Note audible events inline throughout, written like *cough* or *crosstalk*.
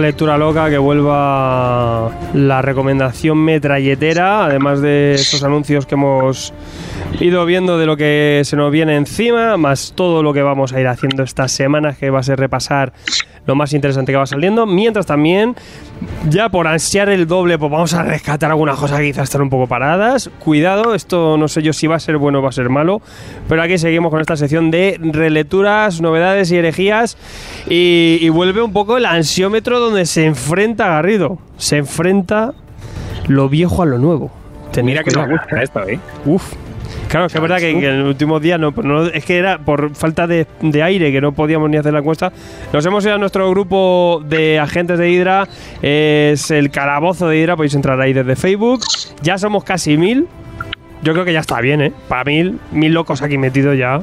lectura loca, que vuelva la recomendación metralletera, además de estos anuncios que hemos ido viendo de lo que se nos viene encima, más todo lo que vamos a ir haciendo estas semanas, que va a ser repasar lo más interesante que va saliendo, mientras también, ya por ansiar el doble, pues vamos a rescatar algunas cosas que quizás están un poco paradas. Cuidado, esto no sé yo si va a ser bueno o va a ser malo, pero aquí seguimos con esta sección de relecturas, novedades y herejías, y, y vuelve un poco el ansiómetro donde se enfrenta Garrido, se enfrenta lo viejo a lo nuevo. Tenéis Mira que cuidado. gusta esto, ¿eh? Uf. Claro, es que es verdad que, que en el último día no, no- es que era por falta de, de aire que no podíamos ni hacer la encuesta. Nos hemos ido a nuestro grupo de agentes de Hydra, es el calabozo de Hydra, podéis entrar ahí desde Facebook. Ya somos casi mil. Yo creo que ya está bien, ¿eh? Para mil, mil locos aquí metidos ya.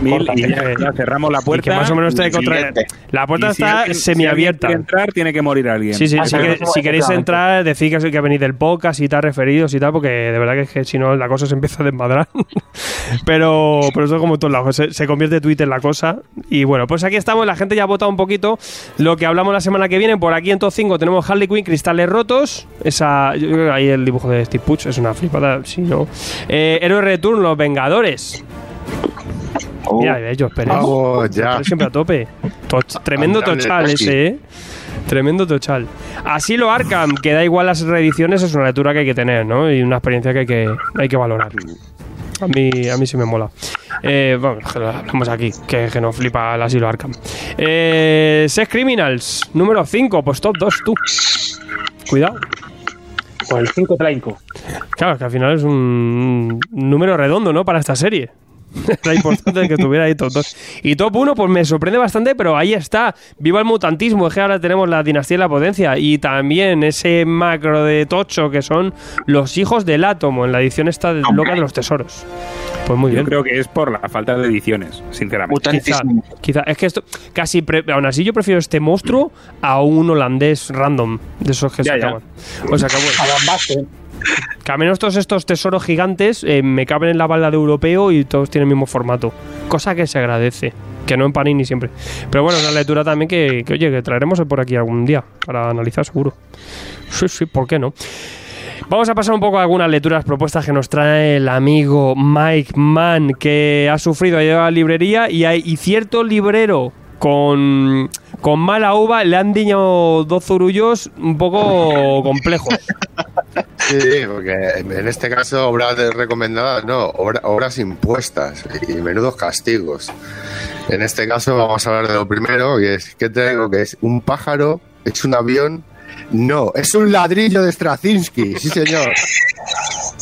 Mil, y ya, ya cerramos la Y puerta. que más o menos esté y contra... La puerta Y si está si semiabierta. quiere entrar, tiene que morir alguien. Sí, sí, Ah, si, que- si queréis entrar, decid que, que venís del podcast y tal, referidos y tal, porque de verdad que, es que si no la cosa se empieza a desmadrar. *laughs* pero, pero eso es como en todos lados, se, se convierte Twitter en la cosa. Y bueno, pues aquí estamos, la gente ya ha votado un poquito lo que hablamos la semana que viene. Por aquí en Top 5 tenemos Harley Quinn, Cristales Rotos. Esa, yo creo que ahí el dibujo de Steve Puch es una flipada, si no. Eh, Héroe Return, Los Vengadores. Oh, Mira, ellos, Pérez. Vamos, ya. Siempre a tope. Toch- tremendo tochal ese, ¿eh? Tremendo tochal. Así lo Arkham, que da igual las reediciones, es una lectura que hay que tener, ¿no? Y una experiencia que hay que, hay que valorar. A mí, a mí sí me mola. Eh, vamos, que lo hablamos aquí, que, que nos flipa el asilo Arkham. Eh, Sex Criminals, número 5, pues top 2 tú. Cuidado. Pues el 5 traico. Claro, que al final es un número redondo, ¿no? Para esta serie. *laughs* Era importante que estuviera ahí top 2. Y top 1, pues me sorprende bastante, pero ahí está. Viva el mutantismo, es que ahora tenemos la dinastía y la potencia. Y también ese macro de tocho que son los hijos del átomo en la edición esta de loca de los tesoros. Pues muy Yo bien. creo que es por la falta de ediciones, sinceramente. Quizá, quizá. Es que esto, casi, pre- aún así yo prefiero este monstruo a un holandés random, de esos que Ya, se ya. acaban. O sea que bueno. Que al menos todos estos tesoros gigantes eh, me caben en la balda de europeo y todos tienen el mismo formato. Cosa que se agradece. Que no en Panini siempre. Pero bueno, una lectura también que, que, oye, que traeremos por aquí algún día para analizar seguro. Sí, sí, ¿por qué no? Vamos a pasar un poco a algunas lecturas propuestas que nos trae el amigo Mike Mann, que ha sufrido, ha llegado a la librería y, hay, y cierto librero con, con mala uva le han diñado dos zurullos un poco complejos. *laughs* Sí, porque en este caso obras recomendadas, no, obra- obras impuestas y menudos castigos. En este caso vamos a hablar de lo primero, y es que tengo que es un pájaro, es un avión, no, es un ladrillo de Straczynski, sí señor.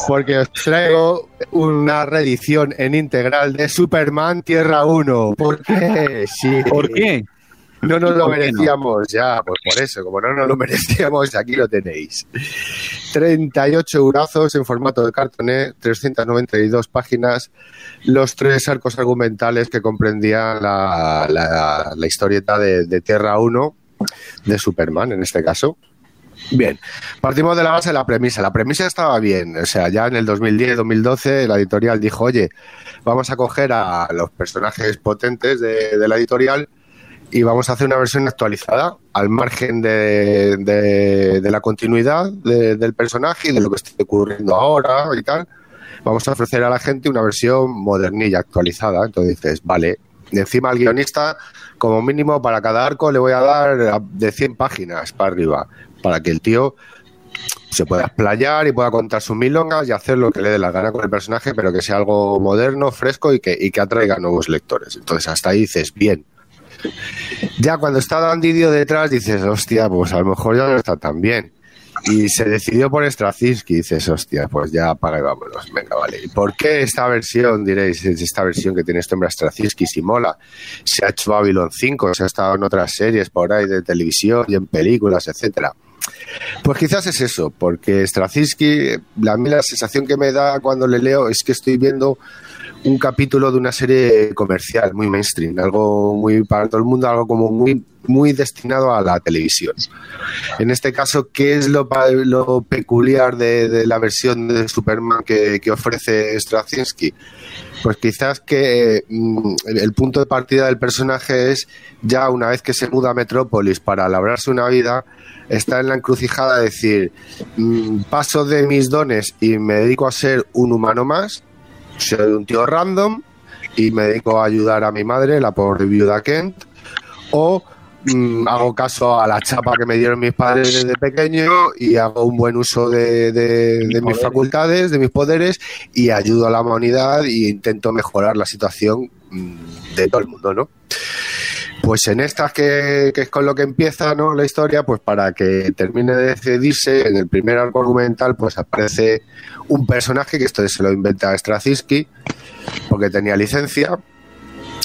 Porque os traigo una reedición en integral de Superman Tierra 1. ¿Por qué? Sí. ¿Por qué? No nos lo merecíamos ya, pues por eso, como no nos lo *laughs* merecíamos, aquí lo tenéis. 38 eurazos en formato de cartoné, 392 páginas, los tres arcos argumentales que comprendían la, la- la historieta de, de Tierra 1 de Superman, en este caso. Bien, partimos de la base de la premisa. La premisa estaba bien, o sea, ya en el 2010-2012 la editorial dijo, oye, vamos a coger a los personajes potentes de, de la editorial y vamos a hacer una versión actualizada al margen de, de- la continuidad de- del personaje y de lo que esté ocurriendo ahora y tal. Vamos a ofrecer a la gente una versión modernilla, actualizada. Entonces dices, vale. Y encima al guionista, como mínimo, para cada arco le voy a dar de 100 páginas para arriba, para que el tío se pueda explayar y pueda contar sus milongas y hacer lo que le dé la gana con el personaje, pero que sea algo moderno, fresco y que, y que atraiga nuevos lectores. Entonces hasta ahí dices, bien. Ya cuando está Dandidio detrás dices, hostia, pues a lo mejor ya no está tan bien. Y se decidió por Straczynski, dices, hostia, pues ya apaga y vámonos. Venga, vale. ¿Y por qué esta versión, diréis, es esta versión que tiene este hombre Straczynski si mola? Se ha hecho Babylon 5, se ha estado en otras series por ahí de televisión y en películas, etcétera. Pues quizás es eso, porque Straczynski, la, la sensación que me da cuando le leo es que estoy viendo un capítulo de una serie comercial muy mainstream, algo muy para todo el mundo, algo como muy muy destinado a la televisión. En este caso, ¿qué es lo, lo peculiar de, la versión de Superman que, que ofrece Straczynski? Pues quizás que mm, el, el punto de partida del personaje es ya una vez que se muda a Metrópolis para labrarse una vida, está en la encrucijada de decir, mm, paso de mis dones y me dedico a ser un humano más, soy un tío random y me dedico a ayudar a mi madre, la pobre viuda Kent, o mm, hago caso a la chapa que me dieron mis padres desde pequeño y hago un buen uso de, de- de mis facultades, de mis poderes y ayudo a la humanidad e intento mejorar la situación mm, de todo el mundo, ¿no? Pues en estas que, es con lo que empieza ¿no? la historia, pues para que termine de decidirse, en el primer arco argumental, pues aparece un personaje que esto se lo inventa Straczynski, porque tenía licencia,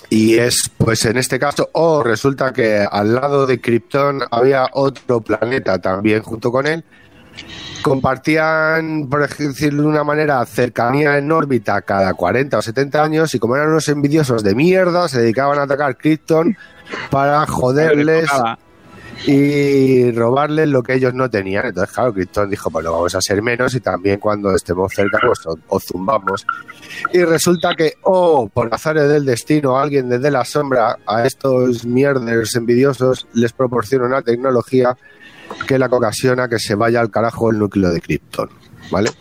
y es, pues en este caso, o resulta que al lado de Krypton había otro planeta también junto con él. Compartían, por decirlo de una manera, cercanía en órbita cada 40 o 70 años y como eran unos envidiosos de mierda, se dedicaban a atacar Krypton para *laughs* joderles y robarles lo que ellos no tenían. Entonces, claro, Krypton dijo, pues lo vamos a hacer menos y también cuando estemos cerca, pues o, o zumbamos. Y resulta que, oh, por azares del destino, alguien desde la sombra a estos mierders envidiosos les proporciona una tecnología que la que ocasiona que se vaya al carajo el núcleo de Krypton, ¿vale?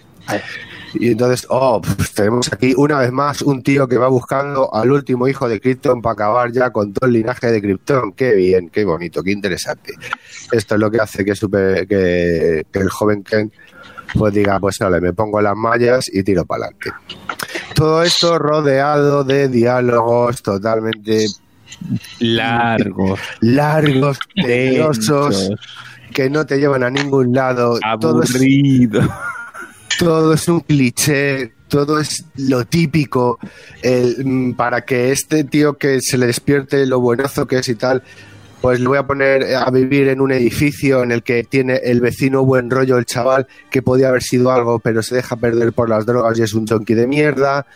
Y entonces, oh, pues tenemos aquí una vez más un tío que va buscando al último hijo de Krypton para acabar ya con todo el linaje de Krypton. Qué bien, qué bonito, qué interesante. Esto es lo que hace que, supe- que, que el joven Ken pues diga, pues vale, me pongo las mallas y tiro para adelante. Todo esto rodeado de diálogos totalmente Largo. largos, *laughs* tediosos, que no te llevan a ningún lado. Todo es Aburrido. *laughs* todo es un cliché, todo es lo típico el, mm, para que este tío que se le despierte lo buenazo que es y tal, pues le voy a poner a vivir en un edificio en el que tiene el vecino buen rollo, el chaval, que podía haber sido algo, pero se deja perder por las drogas y es un tonki de mierda,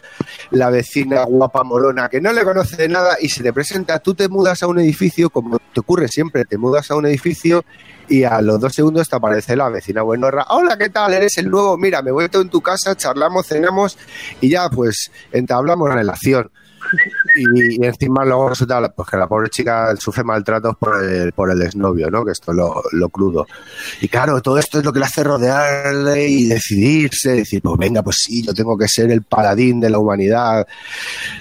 la vecina guapa morona que no le conoce de nada y se le presenta, tú te mudas a un edificio, como te ocurre siempre, te mudas a un edificio y a los dos segundos te aparece la vecina buenorra. Hola, ¿qué tal? Eres el nuevo. Mira, me voy en tu casa, charlamos, cenamos y ya pues entablamos relación. Y, y encima luego resulta pues, que la pobre chica sufre maltratos por el, por el exnovio, ¿no? Que esto es lo, lo crudo. Y claro, todo esto es lo que le hace rodearle y decidirse, decir, pues venga, pues sí, yo tengo que ser el paladín de la humanidad.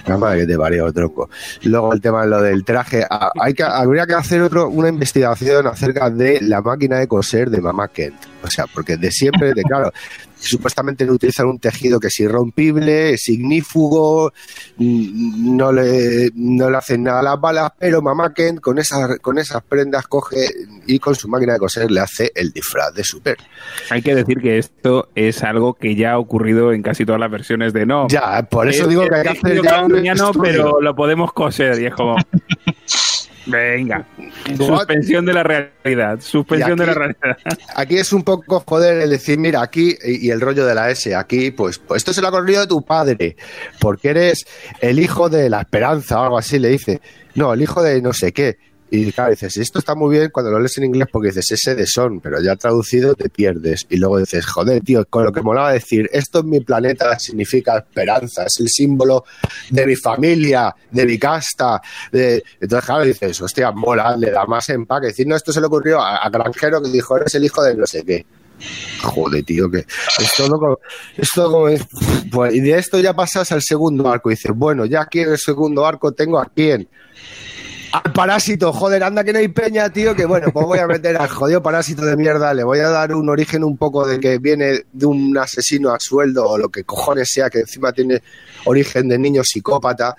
La madre que te parió, tronco. Luego el tema de lo del traje. Hay que, habría que hacer otro, una investigación acerca de la máquina de coser de Mamá Kent. O sea, porque de siempre, de claro, supuestamente no utilizan un tejido que es irrompible, es ignífugo, mm, no le, no le hacen nada a las balas, pero Mamá Kent con esas, con esas prendas coge y con su máquina de coser le hace el disfraz de super. Hay que decir que esto es algo que ya ha ocurrido en casi todas las versiones de No. Ya, por eso Es- digo que hay que hacer ya un pero lo podemos coser y es como... Venga, suspensión de la realidad, suspensión Y de la aquí- realidad. *laughs* Aquí es un poco joder el decir, mira, aquí, y y el rollo de la S, aquí, pues, pues esto se lo ha corrido de tu padre, porque eres el hijo de la esperanza o algo así, le dice. No, el hijo de no sé qué. Y claro, dices, esto está muy bien cuando lo lees en inglés porque dices ese de son, pero ya traducido te pierdes. Y luego dices, joder, tío, con lo que molaba decir, esto en mi planeta significa esperanza, es el símbolo de mi familia, de mi casta. De... Entonces, claro, dices, hostia, mola, le da más empaque. Decir, no, esto se le ocurrió a, a Granjero que dijo, eres el hijo de no sé qué. Joder, tío, que es todo como, como es- pues, y de esto ya pasas al segundo arco y dices, bueno, ya aquí en el segundo arco tengo a quién. Al parásito, joder, anda que no hay peña, tío, que bueno, pues voy a meter al jodido parásito de mierda, le voy a dar un origen un poco de que viene de un asesino a sueldo o lo que cojones sea, que encima tiene origen de niño psicópata,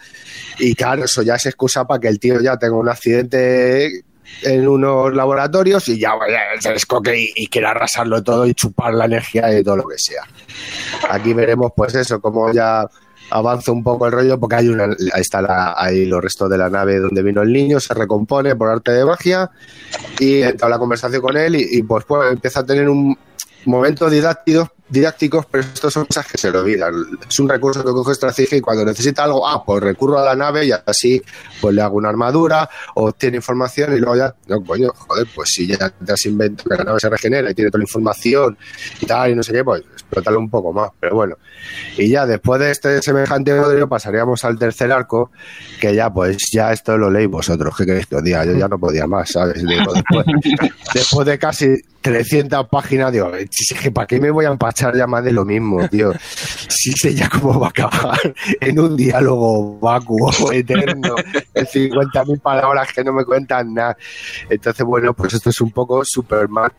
y claro, eso ya es excusa para que el tío ya tenga un accidente en unos laboratorios y ya vaya, se descoque y, y quiera arrasarlo todo y chupar la energía de todo lo que sea. Aquí veremos, pues eso, como ya avanza un poco el rollo, porque hay una, ahí está la- ahí los restos de la nave donde vino el niño, se recompone por arte de magia y entra la conversación con él y, y, pues, pues empieza a tener un momento didáctico, didácticos, pero estos son cosas que se le olvidan. Es un recurso que coge estrategia y cuando necesita algo, ah, pues recurro a la nave y así pues le hago una armadura, o obtiene información y luego ya, no, coño, joder, pues si ya te has inventado que la nave se regenera y tiene toda la información y tal, y no sé qué, pues explótalo un poco más, pero bueno. Y ya después de este semejante odio pasaríamos al tercer arco, que ya pues ya esto lo leí vosotros, ¿qué queréis que os diga? Yo ya no podía más, ¿sabes? Digo, después, *laughs* después de casi 300 páginas, digo, que ¿para qué me voy a empachar ya más de lo mismo, tío? Si sé ya cómo va a acabar en un diálogo vacuo, eterno, de 50.000 palabras que no me cuentan nada. Entonces, bueno, pues esto es un poco Superman,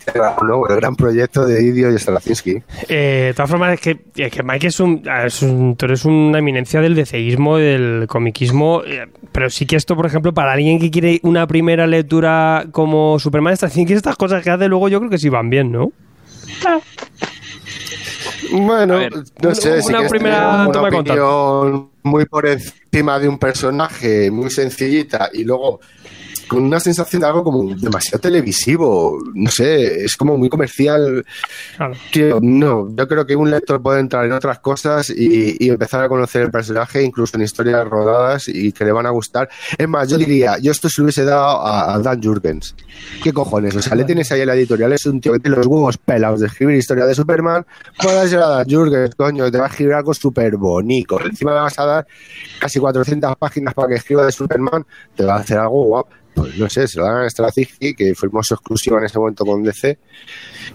¿no? El gran proyecto de Idio y Straczynski. Eh, de todas formas, es que, es que Mike es un, es un- tú eres una eminencia del deceísmo, del comiquismo, eh, pero sí que esto, por ejemplo, para alguien que quiere una primera lectura como Superman, estas, estas cosas que hace luego yo creo que sí van bien, ¿no? Bueno, ver, no sé, una si quieres primera una toma opinión muy por encima de un personaje, muy sencillita, y luego con una sensación de algo como demasiado televisivo, no sé, es como muy comercial. Claro. Tío, no, yo creo que un lector puede entrar en otras cosas y, y empezar a conocer el personaje, incluso en historias rodadas y que le van a gustar. Es más, yo diría, yo esto se lo hubiese dado a, a Dan Jurgens. ¿Qué cojones? O sea, le tienes ahí en la editorial, es un tío que tiene los huevos pelados de escribir historia de Superman, pues a Dan Jurgens, coño, te va a escribir algo súper bonito. Encima le vas a dar casi 400 páginas para que escriba de Superman, te va a hacer algo guapo. Pues no sé, se lo dan a Straczynski, que firmó su exclusiva en ese momento con DC,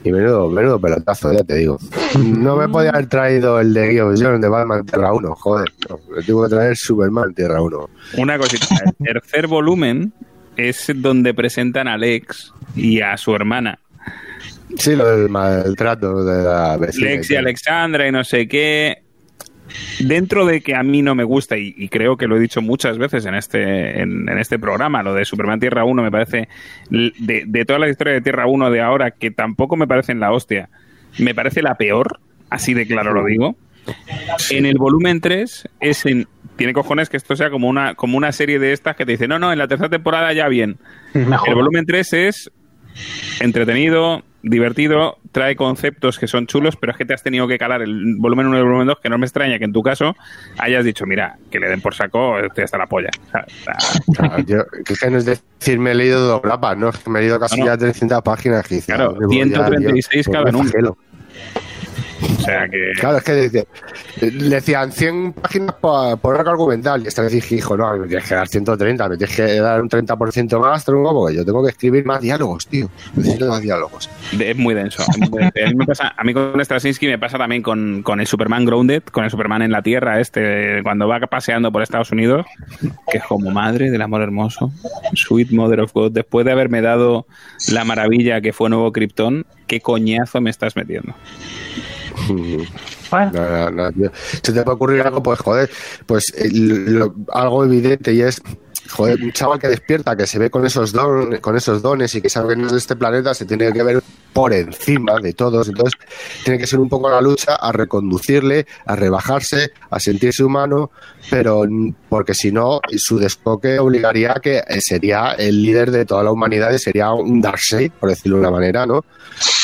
y menudo, menudo pelotazo, ya te digo. No me podía haber traído el de Guillaume Jones de Batman Tierra 1, joder, no, tuve que traer Superman Tierra 1. Una cosita. El tercer volumen es donde presentan a Lex y a su hermana. Sí, lo del maltrato de la vecina. Lex y. Alexandra y no sé qué. Dentro de que a mí no me gusta, y, y creo que lo he dicho muchas veces en este, en, en este programa, lo de Superman Tierra 1 me parece, de, de todas las historias de Tierra 1 de ahora, que tampoco me parecen la hostia, me parece la peor, así de claro lo digo. En el volumen 3 es en, tiene cojones que esto sea como una, como una serie de estas que te dice, no, no, en la tercera temporada ya bien. El volumen 3 es entretenido, divertido, trae conceptos que son chulos, pero es que te has tenido que calar el volumen 1 y el volumen 2, que no me extraña que en tu caso hayas dicho, mira, que le den por saco, estoy hasta la polla. O sea, Claro, yo- que es que no es decir, me he leído dos grapas, ¿no? Es que me he leído casi No, no. ya 300 páginas. Dice, Claro, "Ah, me voy ya, 136 tío, cada me número". Sea que... Claro, es que le decían 100 páginas por, por arco argumental y esta vez dije, hijo, no, me tienes que dar 130, me tienes que dar un 30% más, tronco, porque yo tengo que escribir más diálogos, tío. Necesito más diálogos. Es muy denso. me pasa, a mí con Straczynski me pasa también con, con el Superman Grounded, con el Superman en la Tierra, este, cuando va paseando por Estados Unidos, que es como madre del amor hermoso, Sweet Mother of God, después de haberme dado la maravilla que fue Nuevo Krypton, ¿qué coñazo me estás metiendo? *laughs* Bueno, No, no, no. Se te puede ocurrir algo, pues joder, pues eh, lo- algo evidente y es, joder, un chaval que despierta, que se ve con esos, don, con esos dones y que sabe que no es de este planeta, se tiene que ver por encima de todos. Entonces, tiene que ser un poco la lucha a reconducirle, a rebajarse, a sentirse humano, pero porque si no, su descoque obligaría a que sería el líder de toda la humanidad y sería un Darkseid, por decirlo de una manera, ¿no?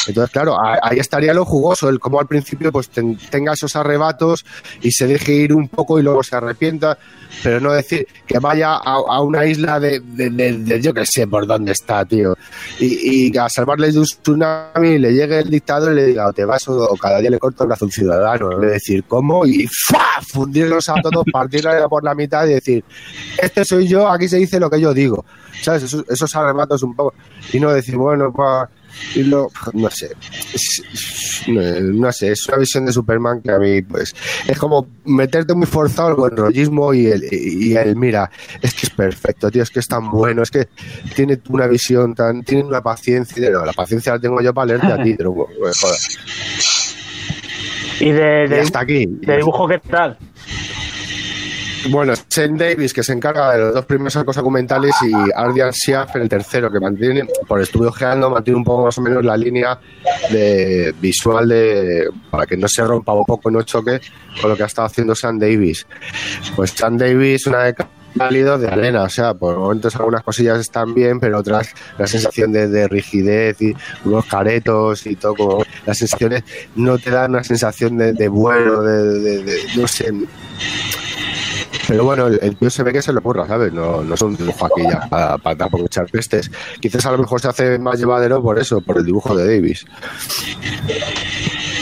Entonces, claro, ahí estaría lo jugoso, el cómo al principio pues ten- tenga esos arrebatos y se deje ir un poco y luego se arrepienta, pero no decir que vaya a, una isla de, de- de- yo que sé por dónde está, tío, y, y a salvarles de un le llegue el dictador y le diga o te vas o, cada día le corto el brazo a un ciudadano, de decir cómo y ¡fa! fundirlos a todos, *laughs* partirlos por la mitad y decir este soy yo, aquí se dice lo que yo digo, ¿sabes? Esos, esos arrebatos un poco. Y no decir, bueno, pues y lo, no sé, no, sé, es una visión de Superman que a mí, pues, es como meterte muy forzado el buen rollismo y el, y el, mira, es que es perfecto, tío, es que es tan bueno, es que tiene una visión tan, tiene una paciencia, no, la paciencia la tengo yo para leerte a ti, pues, joder. y de, de, hasta aquí. de dibujo, ¿qué tal? Bueno, Shane Davis, que se encarga de los dos primeros arcos documentales, y Ardian Schiaff, el tercero, que mantiene, por estuve ojeando, mantiene un poco más o menos la línea de visual de para que no se rompa un poco, no choque con lo que ha estado haciendo Sam Davis. Pues Sam Davis, una década válido de arena. O sea, por momentos algunas cosillas están bien, pero otras, la sensación de, de rigidez y unos caretos y todo, como las sensaciones no te dan una sensación de, de vuelo, de, de- de- no sé. Pero bueno, el, el tío se ve que se le ocurra, ¿sabes? No, no es un dibujo aquí ya para, para tampoco echar pestes. Quizás a lo mejor se hace más llevadero por eso, por el dibujo de Davis.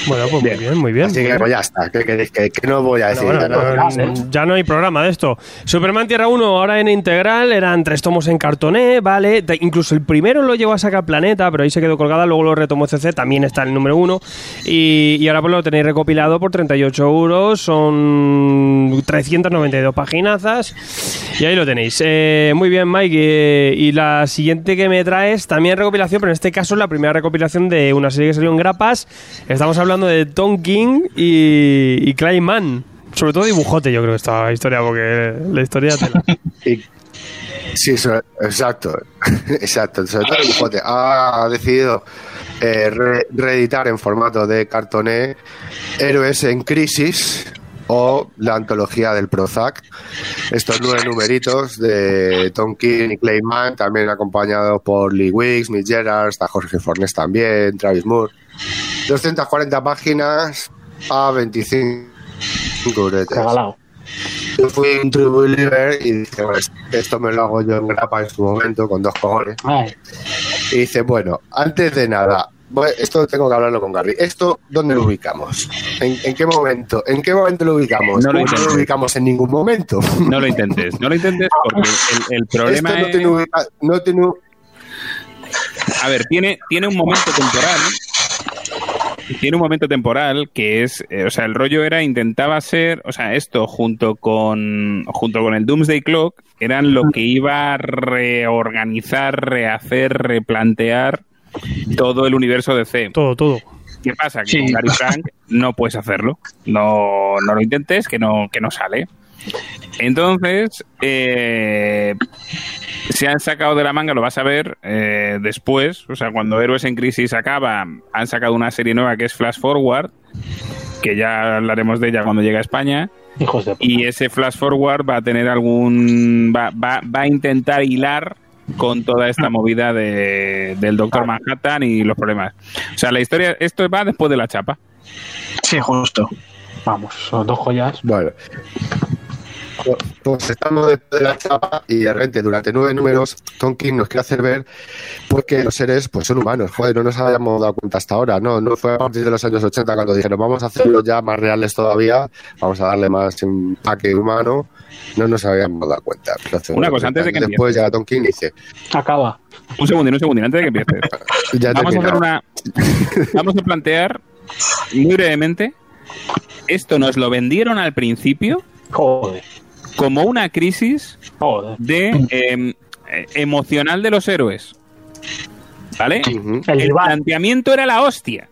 Bueno, pues muy bien, muy bien. Así que pues ya está. Que, que no voy a decir. Bueno, ya no- no, no, ya no hay programa de esto. Superman Tierra 1 ahora en integral, eran tres tomos en cartoné, vale. Incluso el primero lo llevó a sacar Planeta, pero ahí se quedó colgada, luego lo retomó CC, también está el número 1. Y, y ahora pues lo tenéis recopilado por 38 euros, son 392 paginazas. Y ahí lo tenéis. Eh, muy bien, Mike. eh, y la siguiente que me traes, también recopilación, pero en este caso es la primera recopilación de una serie que salió en grapas. Estamos hablando de Tom King y, y Clay. Sobre todo dibujote, yo creo, esta historia, porque la historia. Y- *laughs* sí, exacto. *laughs* exacto. El. Ha decidido eh, re- reeditar en formato de cartoné Héroes en Crisis o la antología del Prozac. Estos nueve numeritos de Tom King y Clay Mann, también acompañados por Lee Wicks, Mick Gerard, está Jorge Fornes también, Travis Moore. 240 páginas a 25 euretes. Regalado. Yo fui un true believer y dije, bueno, esto me lo hago yo en grapa en su momento con dos cojones. Ay, Y dice, bueno, antes de nada, bueno, esto tengo que hablarlo con Gary. ¿Esto dónde lo ubicamos? ¿En, en qué momento? ¿En qué momento lo ubicamos? No lo ¿O intentes. ubicamos en ningún momento. No lo intentes, no lo intentes porque el, el *laughs* problema Esto no es... tiene, ubica- no tiene A ver, tiene, tiene un momento temporal. Tiene un momento temporal que es, eh, o sea, el rollo era intentaba ser, o sea, esto junto con junto con el Doomsday Clock eran lo que iba a reorganizar, rehacer, replantear todo el universo de C. Todo, todo. ¿Qué pasa? Que Sí. con Gary Frank no puedes hacerlo. No, no lo intentes, que no, que no sale. Entonces, eh, se han sacado de la manga, lo vas a ver eh, después, o sea, cuando Héroes en Crisis acaba, han sacado una serie nueva que es Flash Forward, que ya hablaremos de ella cuando llegue a España, hijos de puta. y ese Flash Forward va a tener algún... va, va, va a intentar hilar con toda esta movida de, del Doctor Manhattan y los problemas. O sea, la historia, esto va después de la chapa. Sí, justo. Vamos, son dos joyas. Bueno. Pues estamos después de la chapa y de repente durante nueve números Tom King nos quiere hacer ver pues que los seres pues son humanos. Joder, no nos habíamos dado cuenta hasta ahora. No, no fue a partir de los años 80 cuando dijeron vamos a hacerlos ya más reales todavía, vamos a darle más empaque humano. No nos habíamos dado cuenta. Entonces, Una cosa, antes de que Después llega Tom King y dice, Acaba. Un segundín, un segundín, antes de que *laughs* ya he Vamos a hacer una. Vamos a plantear muy brevemente. Esto nos lo vendieron al principio Joder. Como una crisis de eh, eh, emocional de los héroes. ¿Vale? El planteamiento era la hostia.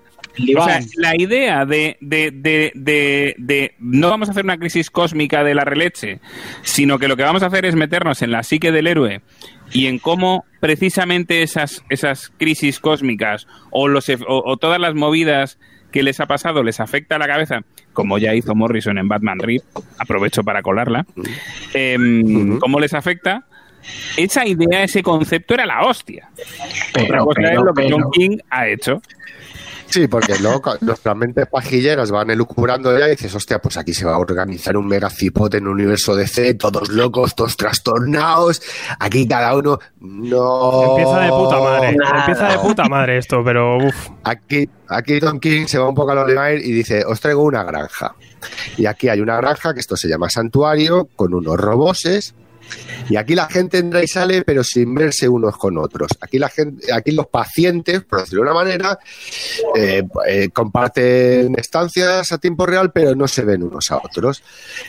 O sea, la idea de, de, de, de, de no vamos a hacer una crisis cósmica de la releche, sino que lo que vamos a hacer es meternos en la psique del héroe y en cómo precisamente esas, esas crisis cósmicas o, los, o todas las movidas que les ha pasado les afecta a la cabeza, como ya hizo Morrison en Batman Rip, aprovecho para colarla, em, cómo les afecta. Esa idea, ese concepto era la hostia. Otra Pero, cosa es lo que pero- John King ha hecho. Sí, porque luego nuestras mentes pajilleras van elucubrando ya y dices, hostia, pues aquí se va a organizar un mega cipote en un universo de C, todos locos, todos trastornados, aquí cada uno, no... Empieza de puta madre. nada. Empieza de puta madre esto, pero uff. Aquí, aquí Tom King se va un poco al Oliver y dice, os traigo una granja. Y aquí hay una granja que esto se llama santuario, con unos roboses. Y aquí la gente entra y sale, pero sin verse unos con otros. Aquí la gente, aquí los pacientes, por decirlo de una manera, eh, eh, comparten estancias a tiempo real, pero no se ven unos a otros.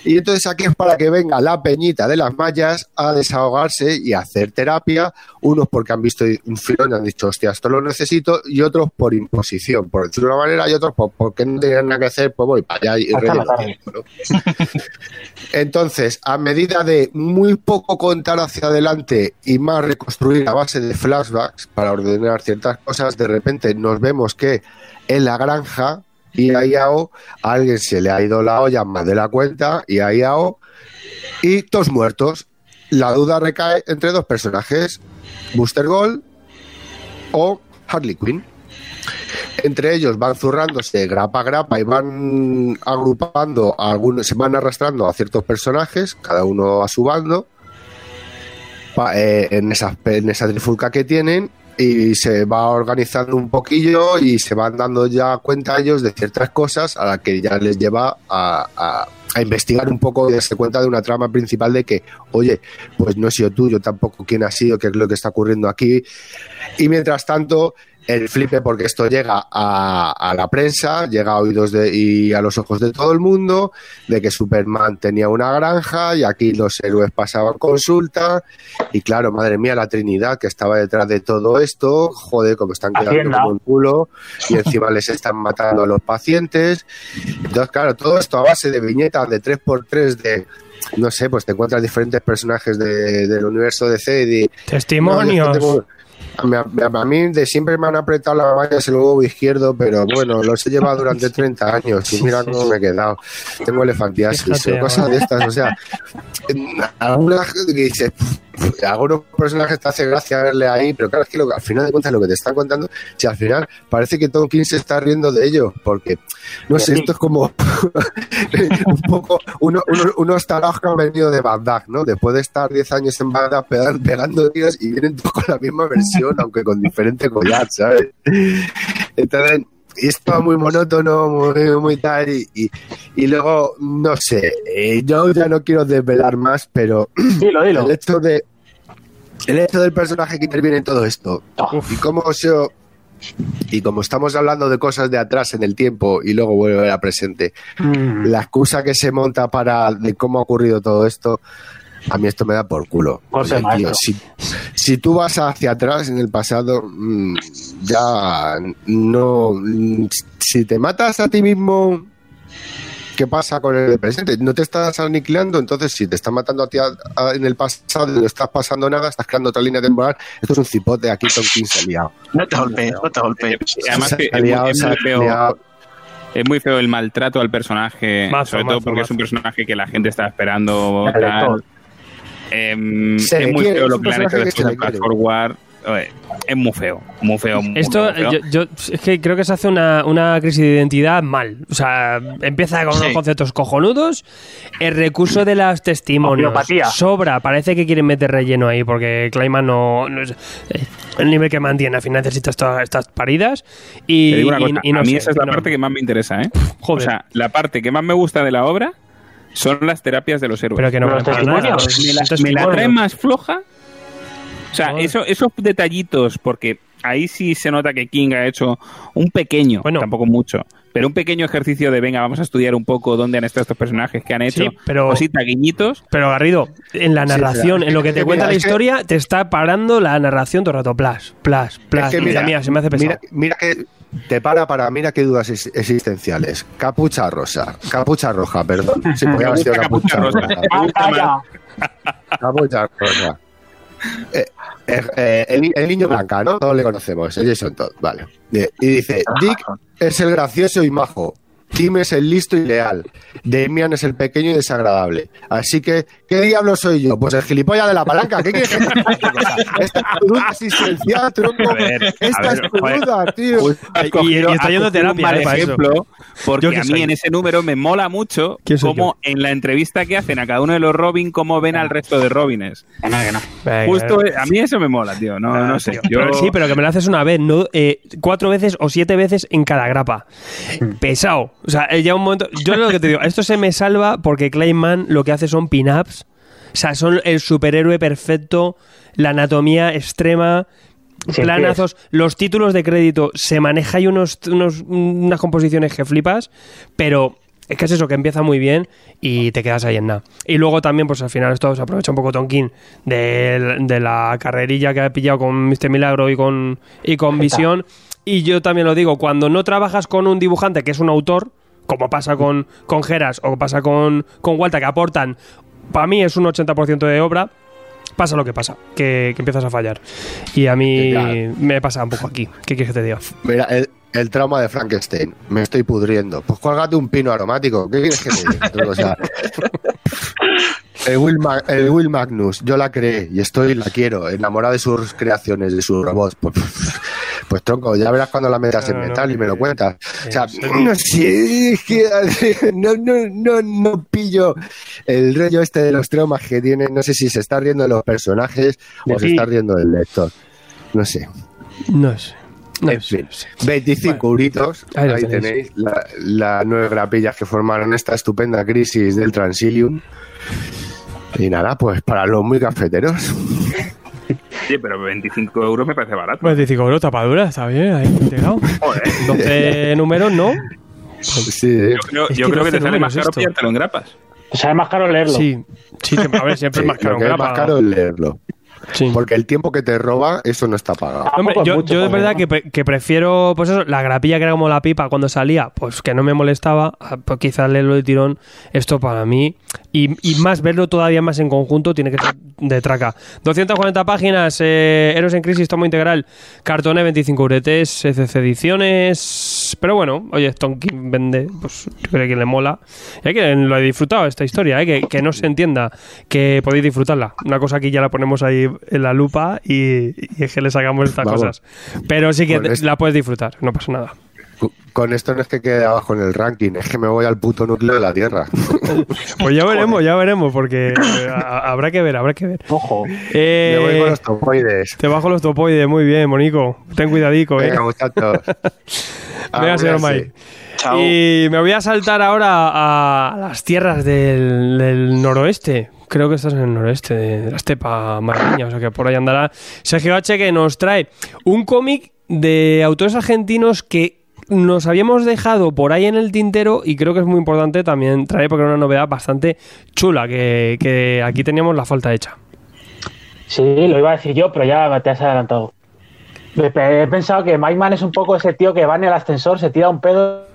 Y entonces aquí es para que venga la peñita de las mallas a desahogarse y a hacer terapia, unos porque han visto un filón y han dicho, hostia, esto lo necesito, y otros por imposición, por decirlo de una manera, y otros por- porque no tenían nada que hacer, pues voy para allá y. *laughs* Entonces, a medida de muy poco contar hacia adelante y más reconstruir a base de flashbacks para ordenar ciertas cosas, de repente nos vemos que en la granja y a a alguien se le ha ido la olla más de la cuenta y a Iao y todos muertos. la duda recae entre dos personajes, Booster Gold o Harley Quinn. Entre ellos van zurrándose grapa a grapa y van agrupando, algunos, se van arrastrando a ciertos personajes, cada uno a su bando, eh, en, esa, en esa trifulca que tienen y se va organizando un poquillo y se van dando ya cuenta ellos de ciertas cosas a las que ya les lleva a, a- investigar un poco y darse cuenta de una trama principal de que, oye, pues no he sido tú, yo tampoco quién ha sido, qué es lo que está ocurriendo aquí. Y mientras tanto, el flipe, porque esto llega a, a la prensa, llega a oídos de, y a los ojos de todo el mundo, de que Superman tenía una granja y aquí los héroes pasaban consulta. Y claro, madre mía, la Trinidad que estaba detrás de todo esto, joder, como están quedando Hacienda. como el culo y encima les están matando a los pacientes. Entonces, claro, todo esto a base de viñetas de 3x3 de. No sé, pues te encuentras diferentes personajes de- del universo y de, Testimonios. no, yo tengo- a, mí, de siempre me han apretado las vallas el huevo izquierdo, pero bueno, los he llevado durante 30 años y mira cómo me he quedado. Tengo elefantiasis Fíjate, o cosas de estas, o sea, *laughs* algunas que dices, *laughs* "Pff, algunos personajes te hace gracia verle ahí, pero claro, es que lo, al final de cuentas lo que te están contando, si al final parece que Tom King se está riendo de ello, porque, no sé, esto es como *laughs* un poco uno, uno- unos tarados que han venido de Bagdad, ¿no? Después de estar 10 años en Bagdad pegan- pegando tiros y vienen todos con la misma versión, aunque con diferente collar, ¿sabes? Entonces, esto es muy monótono, muy, muy tal, y, y, y luego, no sé, eh, yo ya no quiero desvelar más, pero *clears throat* Dilo, el hecho de el hecho del personaje que interviene en todo esto Uf. y cómo se y como estamos hablando de cosas de atrás en el tiempo y luego vuelve a presente Mm. la excusa que se monta para de cómo ha ocurrido todo esto a mí esto me da por culo Oye, tío, si, si tú vas hacia atrás en el pasado mm, ya no mm, si te matas a ti mismo ¿Qué pasa con el presente? No te estás aniquilando, entonces si te están matando a ti a- a- en el pasado y no estás pasando nada, estás creando otra línea temporal. Esto es un cipote aquí, Tom King se ha liado. No te golpees, no te golpees. Además Se que ha es muy- liado, es se ha muy feo- liado. Es muy feo el maltrato al personaje, Mazo, sobre todo mazo, porque es un personaje que la gente está esperando. Tal. Em, es muy quiere, feo lo que le han hecho después de Flash. Forward. Oye, Es muy feo, muy feo. muy, Esto, muy feo. yo, yo- es que creo que se hace una, una crisis de identidad mal. O sea, empieza con unos conceptos cojonudos. El recurso de las testimonios sobra. Parece que quieren meter relleno ahí porque Clayman no, no es eh, el nivel que mantiene. Al final necesita estas, estas paridas. Y, Te digo una y- cosa, y no a mí sé, esa es la no. parte que más me interesa, ¿eh? Joder. O sea, la parte que más me gusta de la obra son las terapias de los héroes. Pero que no testimonios. me la, me la trae más floja. O sea, eso, esos detallitos, porque ahí sí se nota que King ha hecho un pequeño, Bueno. tampoco mucho, pero un pequeño ejercicio de venga, vamos a estudiar un poco dónde han estado estos personajes que han hecho Sí, pero- cositas, guiñitos. Pero Garrido, en la narración, en lo que te cuenta mira, la que- historia, te está parando la narración todo el rato. Plas, plas, plas. Es que mira, mía se me hace pesado. Mira, mira que te para para, mira qué dudas ex- existenciales. Capucha rosa, capucha roja, perdón. *laughs* Sí, haber sido capucha capucha rosa. rosa. Ah. Capucha rosa. Eh, eh, eh, el, el niño blanca, ¿no? Todos le conocemos, el Jason Todd, vale. Y dice, Dick es el gracioso y majo. Tim es el listo y leal. Damian es el pequeño y desagradable. Así que, ¿qué diablo soy yo? Pues el gilipollas de la palanca. ¿Qué quieres que Esta duda existencial, tronco. Ver, Esta ver, es duda, tío. Has Y- y está yendo terapia, un mal eh, eso. ejemplo, porque Yo a mí soy. en ese número me mola mucho ¿Quién soy cómo en la entrevista que hacen a cada uno de los Robin, cómo ven al resto de Robines. Que no, que no. Venga, Justo, a mí eso me mola, tío. No, no sé. Yo, Pero sí, pero que me lo haces una vez, no eh, cuatro veces o siete veces en cada grapa. Pesado. O sea, eh, ya un momento. Yo lo que te digo, esto se me salva porque Clayman lo que hace son pin-ups. O sea, son el superhéroe perfecto, la anatomía extrema. Sin planazos, los títulos de crédito se maneja y unos, unos- unas composiciones que flipas, pero es que es eso, que empieza muy bien y te quedas ahí en nada. Y luego también, pues al final esto se aprovecha un poco Tonkin de, de la carrerilla que ha pillado con Mr. Milagro y con, y con Visión. Y yo también lo digo, cuando no trabajas con un dibujante que es un autor, como pasa con, con Geras o pasa con, con Walter, que aportan, para mí es un 80% de obra, pasa lo que pasa, que, que empiezas a fallar. Y a mí Ya. me pasa un poco aquí. ¿Qué quieres que te diga? Mira, el, el trauma de Frankenstein. Me estoy pudriendo. Pues cuélgate un pino aromático. ¿Qué quieres que te diga? O sea, *laughs* El Will, el Will Magnus, yo la creé y estoy, la quiero, enamorada de sus creaciones, de sus robots. Pues, tronco, ya verás cuando la metas en metal y me lo que- cuentas. O sea, no que no, no, no, pillo el rollo este de los traumas que tiene. No sé si se está riendo de los personajes o se está riendo del lector. No sé. No sé. No En fin, no sé. 25 euritos. ahí Ahí, tenéis. tenéis la- las nueve grapillas que formaron esta estupenda crisis del Transilium. Y nada, pues para los muy cafeteros. Sí, pero 25 euros me parece barato. 25 euros tapadura, está bien, ahí integrado. Joder. 12 números, ¿no? Sí, Yo creo, yo que creo que 12 te sale más caro pillártelo en grapas. Pues sale más caro leerlo. Sí, sí, siempre- a ver, siempre sí, es más caro. es más caro leerlo. Sí. Porque el tiempo que te roba, eso no está pagado. Hombre, yo, de verdad ¿no? que, pre- que prefiero, pues eso, la grapilla que era como la pipa cuando salía, pues que no me molestaba, ah, pues quizás leerlo de tirón, esto para mí, y, y más verlo todavía más en conjunto, tiene que ser de traca. 240 páginas, eh, Héroes en Crisis, tomo integral, cartoné 25 uretes, CCC Ediciones, pero bueno, oye, Tonkin vende, pues yo creo que le mola, y hay que lo he disfrutado esta historia, eh, que, que no se entienda, que podéis disfrutarla. Una cosa aquí ya la ponemos ahí en la lupa y, y es que le sacamos estas Vamos. cosas. Pero sí que la puedes disfrutar, no pasa nada. Con esto no es que quede abajo en el ranking, es que me voy al puto núcleo de la Tierra. *laughs* Pues ya veremos, ya veremos, porque eh, a- habrá que ver, habrá que ver. Ojo. Eh, me voy con los topoides. te bajo los topoides, muy bien, Monico. Ten cuidadico, eh. Venga, muchachos. *laughs* Venga, señor. Mike. Chao. Y me voy a saltar ahora a las tierras del, del noroeste. Creo que estás en el noroeste de la estepa madrileña, o sea que por ahí andará Sergio H. que nos trae un cómic de autores argentinos que nos habíamos dejado por ahí en el tintero y creo que es muy importante también traer porque era una novedad bastante chula que, que aquí teníamos la falta hecha. Sí, lo iba a decir yo, pero ya te has adelantado. He pensado que Mike Man es un poco ese tío que va en el ascensor, se tira un pedo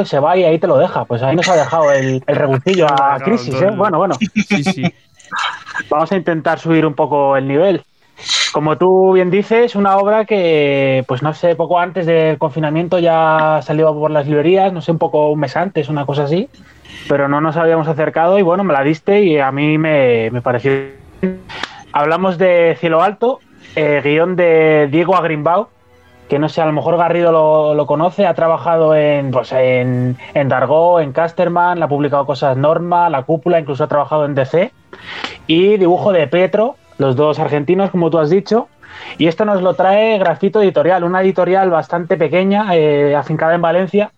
y se va y ahí te lo deja. Pues ahí nos ha dejado el, el a Claro, *laughs* Crisis, ¿eh? Bueno, bueno. Sí, sí. *laughs* Vamos a intentar subir un poco el nivel. Como tú bien dices, una obra que, pues no sé, poco antes del confinamiento ya salió por las librerías, no sé, un poco un mes antes, una cosa así, pero no nos habíamos acercado y bueno, me la diste y a mí me, me pareció. Hablamos de Cielo Alto, eh, guion de Diego Agrimbau, que no sé, a lo mejor Garrido lo, lo conoce, ha trabajado en, pues en, en Dargo, en Casterman, ha publicado cosas Norma, La Cúpula, incluso ha trabajado en DC y dibujo de Petro, los dos argentinos, como tú has dicho. Y esto nos lo trae Grafito Editorial, una editorial bastante pequeña, eh, afincada en Valencia,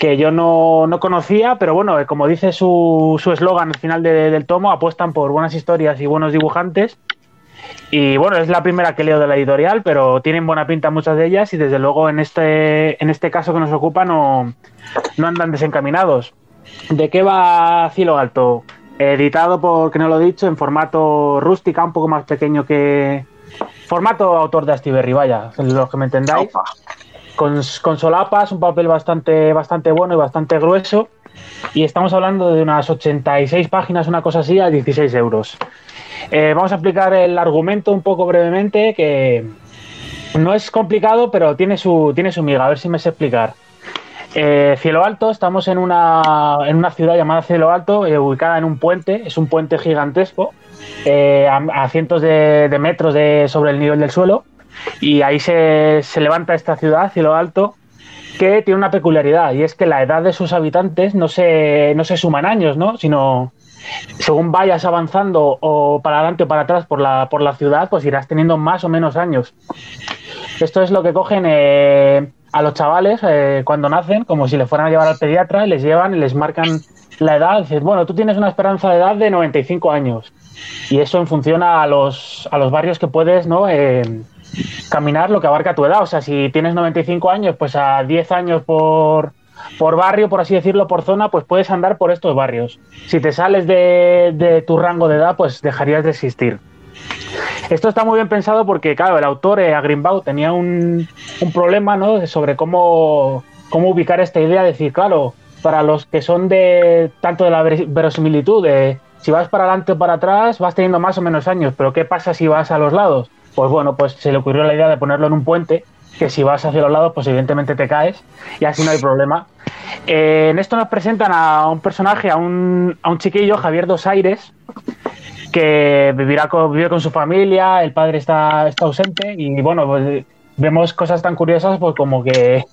que yo no, no conocía, pero bueno, eh, como dice su su eslogan al final de- del tomo, apuestan por buenas historias y buenos dibujantes. Y bueno, es la primera que leo de la editorial, pero tienen buena pinta muchas de ellas y desde luego en este, en este caso que nos ocupa no, no andan desencaminados. ¿De qué va Cielo Alto? Editado por, que no lo he dicho, en formato rústica, un poco más pequeño que... Formato autor de Astiberri, vaya, los que me entendáis. Opa. Con, con solapas, un papel bastante, bastante bueno y bastante grueso. Y estamos hablando de unas 86 páginas, una cosa así, a 16 euros. Eh, vamos a explicar el argumento un poco brevemente, que no es complicado, pero tiene su, tiene su miga. A ver si me sé explicar. Eh, Cielo Alto, estamos en una, en una ciudad llamada Cielo Alto, eh, ubicada en un puente, es un puente gigantesco, eh, a, cientos de, de metros de, sobre el nivel del suelo, y ahí se, se levanta esta ciudad, Cielo Alto, que tiene una peculiaridad, y es que la edad de sus habitantes no se, no se suman años, ¿no? sino según vayas avanzando o para adelante o para atrás por la, por la ciudad, pues irás teniendo más o menos años. Esto es lo que cogen a los chavales eh, cuando nacen, como si le fueran a llevar al pediatra, y les llevan les marcan la edad. Dices, bueno, tú tienes una esperanza de edad de 95 años. Y eso en función a los, a los barrios que puedes ¿no? Eh, caminar, lo que abarca tu edad. O sea, si tienes 95 años, pues a 10 años por, por barrio, por así decirlo, por zona, pues puedes andar por estos barrios. Si te sales de, de tu rango de edad, pues dejarías de existir. Esto está muy bien pensado porque, claro, el autor, eh, tenía un, un problema ¿no? sobre cómo, cómo ubicar esta idea. Decir, claro, para los que son de tanto de la ver- verosimilitud, si vas para adelante o para atrás, vas teniendo más o menos años, pero ¿qué pasa si vas a los lados? Pues bueno, pues se le ocurrió la idea de ponerlo en un puente, que si vas hacia los lados, pues evidentemente te caes y así no hay problema. Eh, en esto nos presentan a un personaje, a un, a un chiquillo, Javier Dos Aires, que vivirá con, vive con su familia, el padre está, está ausente y bueno, pues, vemos cosas tan curiosas pues como que,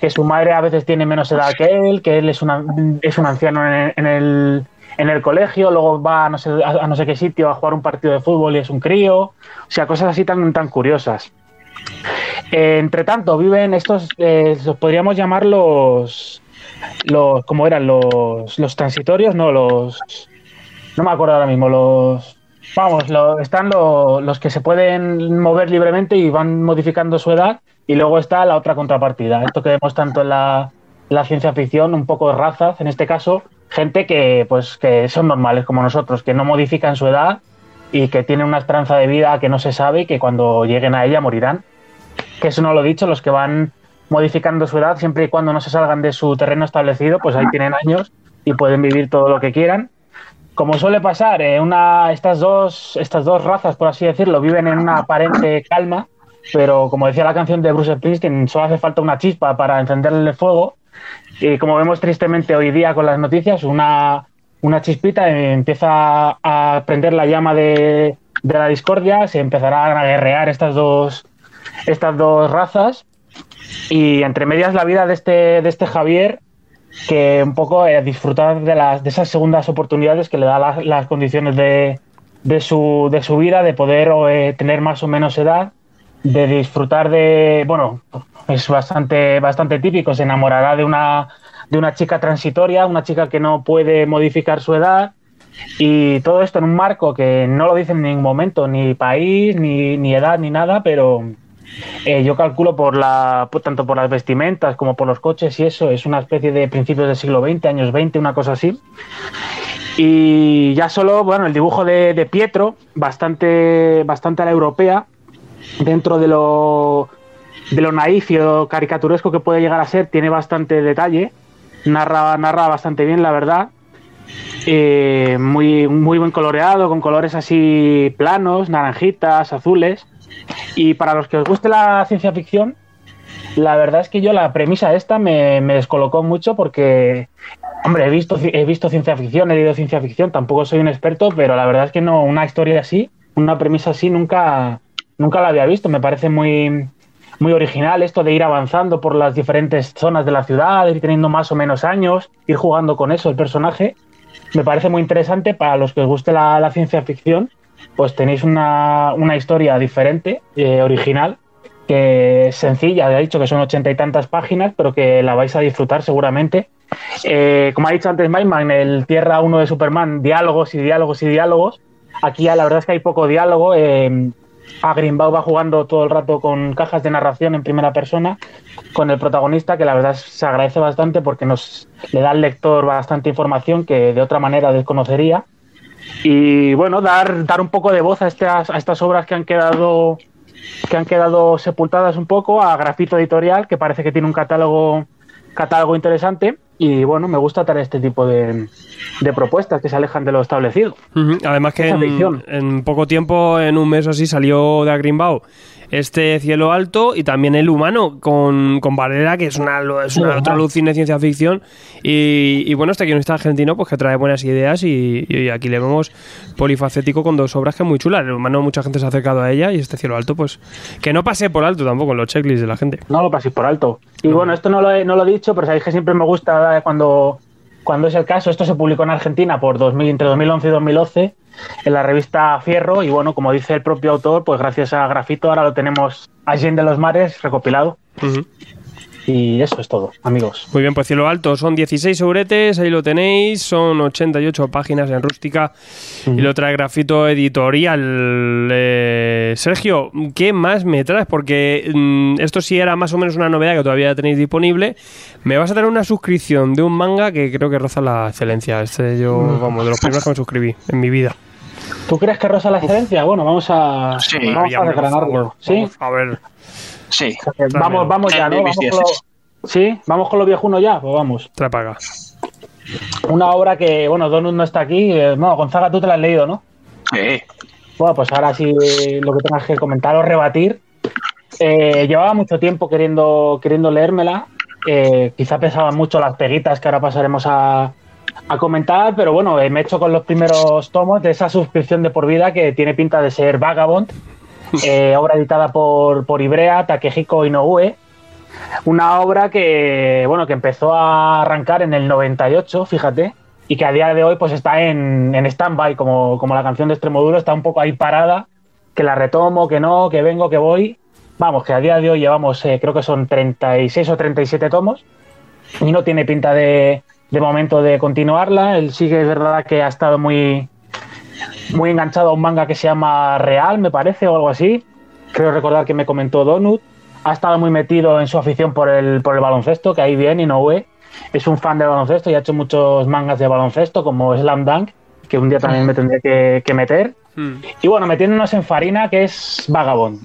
que su madre a veces tiene menos edad que él, que él es, una, es un anciano en, en el, en el colegio, luego va a no, sé, a, no sé qué sitio a jugar un partido de fútbol y es un crío, o sea, cosas así tan, tan curiosas. Eh, entre tanto, viven estos, eh, podríamos llamar los, los, ¿cómo eran? Los, los transitorios, no, los, no me acuerdo ahora mismo, los, vamos, lo- están lo- los que se pueden mover libremente y van modificando su edad, y luego está la otra contrapartida, esto que vemos tanto en la, la ciencia ficción, un poco de razas, en este caso, gente que, pues, que son normales como nosotros, que no modifican su edad y que tienen una esperanza de vida que no se sabe y que cuando lleguen a ella morirán. Que eso no lo he dicho, los que van modificando su edad, siempre y cuando no se salgan de su terreno establecido, pues ahí tienen años y pueden vivir todo lo que quieran. Como suele pasar, eh, una, estas, dos, estas dos razas, por así decirlo, viven en una aparente calma, pero como decía la canción de Bruce Springsteen, solo hace falta una chispa para encenderle el fuego. Y como vemos tristemente hoy día con las noticias, una, una chispita empieza a prender la llama de, de la discordia, se empezarán a guerrear estas dos, estas dos razas. Y entre medias la vida de este, de este Javier, que un poco eh, disfrutar de, las, de esas segundas oportunidades que le da las, las condiciones de, de, su, de su vida, de poder eh, tener más o menos edad, de disfrutar de, bueno, es bastante, bastante típico, se enamorará de una, de una chica transitoria, una chica que no puede modificar su edad, y todo esto en un marco que no lo dicen en ningún momento, ni país, ni, ni edad, ni nada, pero eh, yo calculo por la, por- tanto por las vestimentas como por los coches y eso, es una especie de principios del siglo XX, años 20, una cosa así. Y ya solo, bueno, el dibujo de, Pietro, bastante, bastante a la europea, dentro de lo, de lo naif caricaturesco que puede llegar a ser, tiene bastante detalle, narra, narra bastante bien, la verdad. Eh, muy, muy buen coloreado, con colores así planos, naranjitas, azules. Y para los que os guste la ciencia ficción, la verdad es que yo la premisa esta me, descolocó mucho porque, hombre, he visto, he visto ciencia ficción, he leído ciencia ficción, tampoco soy un experto, pero la verdad es que no, una historia así, una premisa así, nunca, nunca la había visto. Me parece muy, muy original esto de ir avanzando por las diferentes zonas de la ciudad, ir teniendo más o menos años, ir jugando con eso el personaje. Me parece muy interesante para los que os guste la ciencia ficción, pues tenéis una, una historia diferente, eh, original, que es sencilla, ya he dicho que son ochenta y tantas páginas, pero que la vais a disfrutar seguramente. Eh, como ha dicho antes Maiman, el Tierra 1 de Superman, diálogos y diálogos y diálogos. Aquí la verdad es que hay poco diálogo. Eh, a Greenbaum va jugando todo el rato con cajas de narración en primera persona con el protagonista, que la verdad se agradece bastante porque nos le da al lector bastante información que de otra manera desconocería. Y bueno, dar, dar un poco de voz a estas, a estas obras que han quedado que han quedado sepultadas un poco a Grafito Editorial, que parece que tiene un catálogo catálogo interesante. Y bueno, me gusta traer este tipo de, de propuestas que se alejan de lo establecido. Además que en, poco tiempo, en un mes o así, salió de Agrimbao este cielo alto y también el humano con, con Valera, que es una, es una otra luz cine ciencia ficción. Y, y bueno, este guionista argentino pues que trae buenas ideas y, y aquí le vemos polifacético con dos obras que muy chulas. El humano mucha gente se ha acercado a ella y este cielo alto pues que no pase por alto tampoco en los checklists de la gente. No lo paséis por alto. Y bueno, esto no lo he, no lo he dicho, pero sabéis que siempre me gusta cuando, cuando es el caso. Esto se publicó en Argentina por 2000, entre 2011 y 2012 en la revista Fierro. Y bueno, como dice el propio autor, pues gracias a Grafito ahora lo tenemos allí de los mares recopilado. Y eso es todo, amigos. Muy bien, pues cielo alto son 16 euretes, ahí lo tenéis, son 88 páginas en rústica y lo trae grafito editorial. Eh, Sergio, ¿qué más me traes? Porque mm, esto sí era más o menos una novedad que todavía tenéis disponible. Me vas a dar una suscripción de un manga que creo que roza la excelencia. Este yo, vamos, de los primeros que me suscribí en mi vida. ¿Tú crees que rosa la excelencia? Bueno, vamos a, Sí, vamos a desgranarlo. ¿Sí? Vamos a ver. Sí. Vamos, vamos ya, ¿no? Vamos con lo. ¿Sí? ¿Vamos con lo viejuno ya? Pues vamos. Para acá. Una obra que, bueno, Donut no está aquí. eh, bueno, Gonzaga, tú te la has leído, ¿no? Sí. Bueno, pues ahora sí lo que tengas que comentar o rebatir. Eh, llevaba mucho tiempo queriendo, queriendo leérmela. Eh, quizá pesaban mucho las peguitas que ahora pasaremos a, a comentar, pero bueno, eh, me he hecho con los primeros tomos de esa suscripción de por vida que tiene pinta de ser Vagabond, *laughs* eh, obra editada por, por Ibrea, Takehiko Inoue. Una obra que, bueno, que empezó a arrancar en el 98, fíjate, y que a día de hoy pues está en, en stand-by, como, como la canción de Extremoduro, está un poco ahí parada, que la retomo, que no, que vengo, que voy. Vamos, que a día de hoy llevamos, eh, creo que son 36 o 37 tomos, y no tiene pinta de, de momento de continuarla. Él sigue, es verdad que ha estado muy, muy enganchado a un manga que se llama Real, me parece, o algo así. Creo recordar que me comentó Donut. Ha estado muy metido en su afición por el, por el baloncesto, que ahí viene, Inoue. Es un fan del baloncesto y ha hecho muchos mangas de baloncesto, como Slam Dunk, que un día también me tendría que, que meter. Hmm. Y bueno, metiéndonos en farina, que es Vagabond.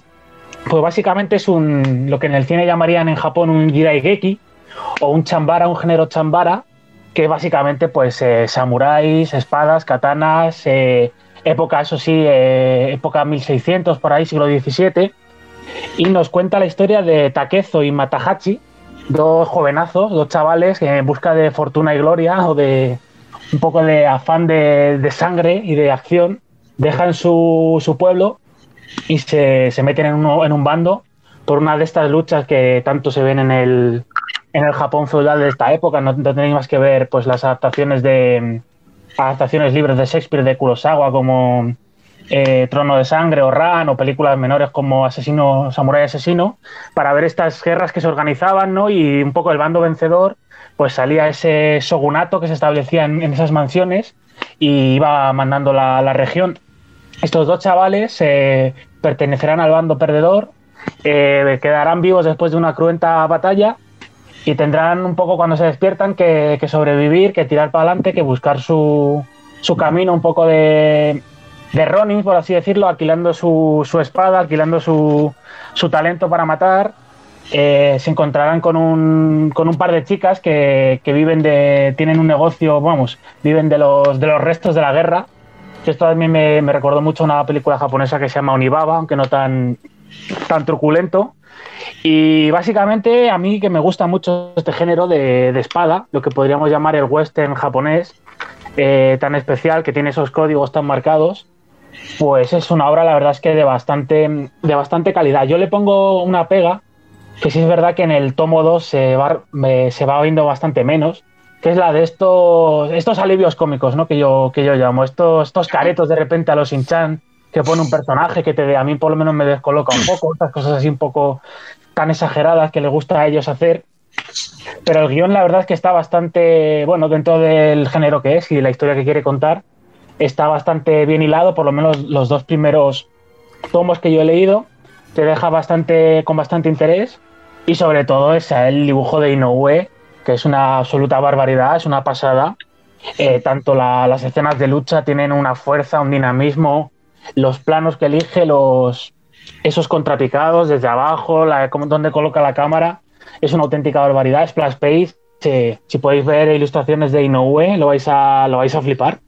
Pues básicamente es un lo que en el cine llamarían en Japón un Jiraigeki o un chambara, un género chambara, que básicamente pues eh, samuráis, espadas, katanas, eh, época, eso sí, eh, época 1600 por ahí, siglo XVII, y nos cuenta la historia de Takezo y Matahachi, dos jovenazos, dos chavales en busca de fortuna y gloria o de un poco de afán de, de sangre y de acción, dejan su, su pueblo y se, se meten en, en un bando por una de estas luchas que tanto se ven en el, en el Japón feudal de esta época. No, no tenéis más que ver pues las adaptaciones de adaptaciones libres de Shakespeare de Kurosawa como eh, Trono de Sangre o Ran o películas menores como Asesino, Samurai Asesino, para ver estas guerras que se organizaban, ¿no? Y un poco el bando vencedor, pues salía ese shogunato que se establecía en, esas mansiones y iba mandando la, la región. Estos dos chavales eh, pertenecerán al bando perdedor, eh, quedarán vivos después de una cruenta batalla y tendrán un poco cuando se despiertan que, que sobrevivir, que tirar para adelante, que buscar su, su camino un poco de, de Ronin, por así decirlo, alquilando su, su espada, alquilando su, su talento para matar. Eh, se encontrarán con un, con un par de chicas que, que viven de. tienen un negocio, vamos, viven de los, de los restos de la guerra. Esto también me, me recordó mucho a una película japonesa que se llama Onibaba, aunque no tan, tan truculento. Y básicamente a mí que me gusta mucho este género de, de espada, lo que podríamos llamar el western japonés, eh, tan especial, que tiene esos códigos tan marcados, pues es una obra, la verdad es que de bastante, de bastante calidad. Yo le pongo una pega, que sí es verdad que en el tomo 2 se va, se va viendo bastante menos, que es la de estos, estos alivios cómicos, ¿no? Que yo, que yo llamo, estos, estos caretos de repente a los Inchan, que pone un personaje que te, a mí por lo menos me descoloca un poco, estas cosas así un poco tan exageradas que le gusta a ellos hacer. Pero el guion, la verdad es que está bastante, bueno, dentro del género que es y la historia que quiere contar, está bastante bien hilado, por lo menos los dos primeros tomos que yo he leído, te deja bastante, con bastante interés. Y sobre todo es el dibujo de Inoue, que es una absoluta barbaridad, es una pasada. Eh, tanto la- las escenas de lucha tienen una fuerza, un dinamismo, los planos que elige, los esos contrapicados desde abajo, la, donde coloca la cámara, es una auténtica barbaridad. Splash Page, eh, si podéis ver ilustraciones de Inoue, lo vais a, lo vais a flipar.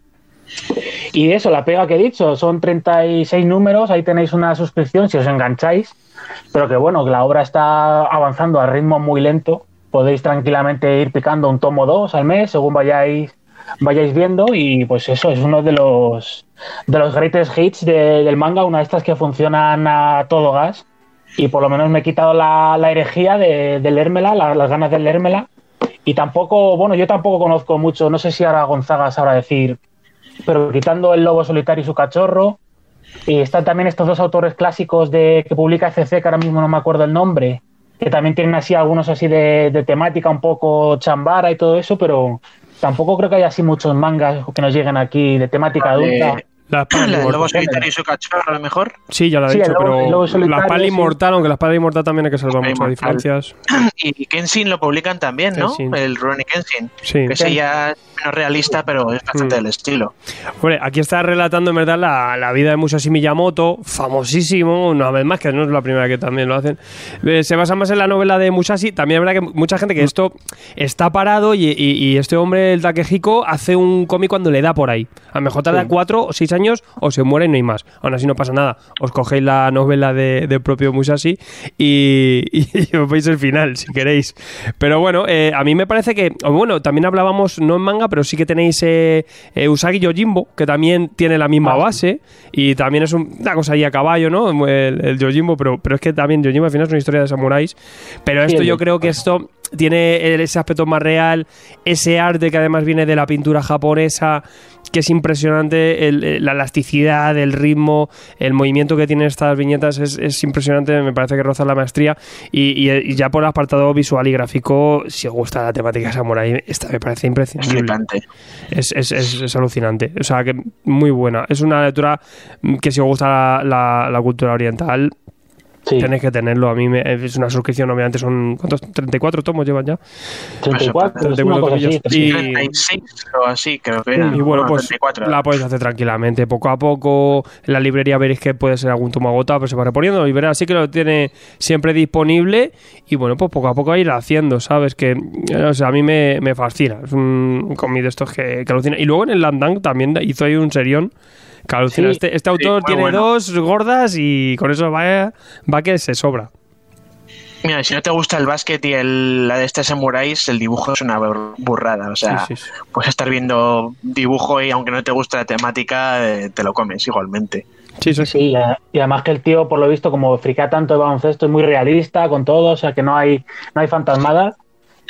Y eso, la pega que he dicho, son 36 números, ahí tenéis una suscripción si os engancháis, pero que bueno, que la obra está avanzando a ritmo muy lento, podéis tranquilamente ir picando un tomo 2 al mes según vayáis vayáis viendo y pues eso es uno de los de los greatest hits de- del manga, una de estas que funcionan a todo gas. Y por lo menos me he quitado la, la herejía de, de leérmela, la- las ganas de leérmela. Y tampoco, bueno, yo tampoco conozco mucho, no sé si ahora Gonzaga sabrá decir, pero quitando el lobo solitario y su cachorro, y están también estos dos autores clásicos de que publica CC, que ahora mismo no me acuerdo el nombre, que también tienen así algunos así de, de temática un poco chambara y todo eso, pero tampoco creo que haya así muchos mangas que nos lleguen aquí de temática adulta. La La inmortal. lobo solitario y su cachorro, a lo mejor. Sí, ya lo he Sí, el dicho, lobo- el pero la solitario, espada sí. inmortal, aunque la espada inmortal también hay que salvar muchas inmortal. diferencias. *clears throat* Y Kenshin lo publican también, ¿no? Kenshin. El Rurouni Kenshin. Sí. Que ese ya es menos realista, pero es bastante Mm. del estilo. Hombre, aquí está relatando en verdad la, la vida de Musashi Miyamoto, famosísimo, una vez más, que no es la primera que también lo hacen. Eh, se basa más en la novela de Musashi. También es verdad que mucha gente que esto está parado y, y- y este hombre, el Takehiko, hace un cómic cuando le da por ahí. A lo mejor tarda Sí. cuatro o seis años años o se muere y no hay más. Aún así no pasa nada. Os cogéis la novela de, del propio Musashi y, y *laughs* os veis el final, si queréis. Pero bueno, eh, a mí me parece que, bueno, también hablábamos, no en manga, pero sí que tenéis eh, eh, Usagi Yojimbo, que también tiene la misma Ah, base y también es un- una cosa ahí a caballo, ¿no? El, el Yojimbo, pero, pero es que también Yojimbo al final es una historia de samuráis. Pero esto yo de- creo que esto tiene ese aspecto más real, ese arte que además viene de la pintura japonesa, que es impresionante, el- el- la elasticidad, el ritmo, el movimiento que tienen estas viñetas es, es impresionante, me parece que roza la maestría. Y, y- y ya por el apartado visual y gráfico, si os gusta la temática samurai, esta me parece Es imprescindible. Es, es, es, alucinante. O sea, que muy buena. Es una lectura que si os gusta la, la- la cultura oriental, Sí, tenéis que tenerlo. A mí me- es una suscripción, obviamente son... ¿Cuántos? ¿34 tomos llevan ya? 34, es 34 una cosa así. Y- 36 o así, creo que era. Y bueno, pues 34. la podéis hacer tranquilamente, poco a poco. En la librería veréis que puede ser algún tomo agotado, pero se va reponiendo. Y verás, sí que lo tiene siempre disponible. Y bueno, pues poco a poco a ir haciendo, ¿sabes? Que, eh, o sea, a mí me, me fascina. Es un cómic de estos que, que alucina. Y luego en el Landang también hizo ahí un serión Sí, este, este autor tiene bueno. dos gordas y con eso va, va que se sobra. Mira, si no te gusta el básquet y el, la de este samuráis, el dibujo es una bur- burrada. O sea, Sí, sí, sí. puedes estar viendo dibujo y aunque no te guste la temática, eh, te lo comes igualmente. Sí, sí, sí. Sí, y además que el tío, por lo visto, como frica tanto de baloncesto, es muy realista con todo, o sea que no hay, no hay fantasmadas.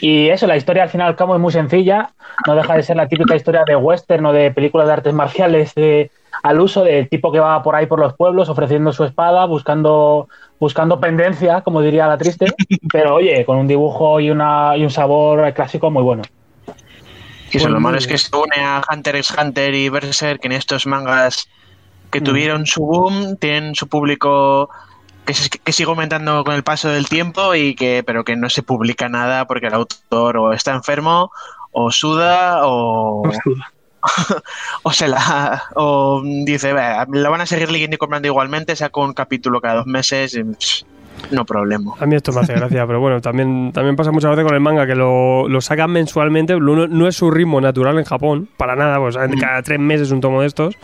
Y eso, la historia al final y al cabo es muy sencilla, no deja de ser la típica historia de western o de películas de artes marciales de- al uso del tipo que va por ahí por los pueblos ofreciendo su espada, buscando, buscando pendencia, como diría la triste, *laughs* pero oye, con un dibujo y, una, y un sabor clásico muy bueno. Y eso, lo malo es que se une a Hunter x Hunter y Berserk en estos mangas que Mm. tuvieron su boom, tienen su público que, se- que sigue aumentando con el paso del tiempo y que pero que no se publica nada porque el autor o está enfermo o suda o o *laughs* se la o dice "Bah, la van a seguir leyendo y comprando igualmente saco un capítulo cada dos meses y, no problema A mí esto me hace gracia, pero bueno, también, también pasa muchas veces con el manga que lo, lo sacan mensualmente, no, no es su ritmo natural en Japón, para nada, pues cada tres meses un tomo de estos.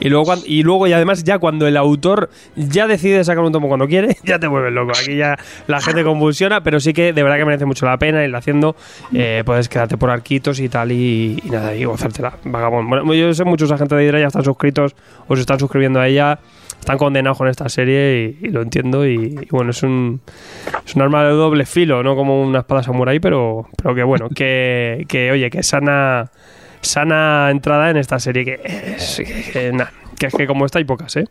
Y luego, y luego, y además, ya cuando el autor ya decide sacar un tomo cuando quiere, *laughs* ya te vuelves loco. Aquí ya la gente convulsiona, pero sí que de verdad que merece mucho la pena irla haciendo. Eh, puedes quedarte por arquitos y tal, y, y nada, y gozártela. Vagabond. Bueno, yo sé muchos agentes de Hydra ya están suscritos o se están suscribiendo a ella están condenados con esta serie y, y lo entiendo y, y bueno es un es un arma de doble filo no como una espada samurai pero pero que bueno que, *laughs* que oye que sana sana entrada en esta serie que es que, que, nah, que es que como está hay pocas eh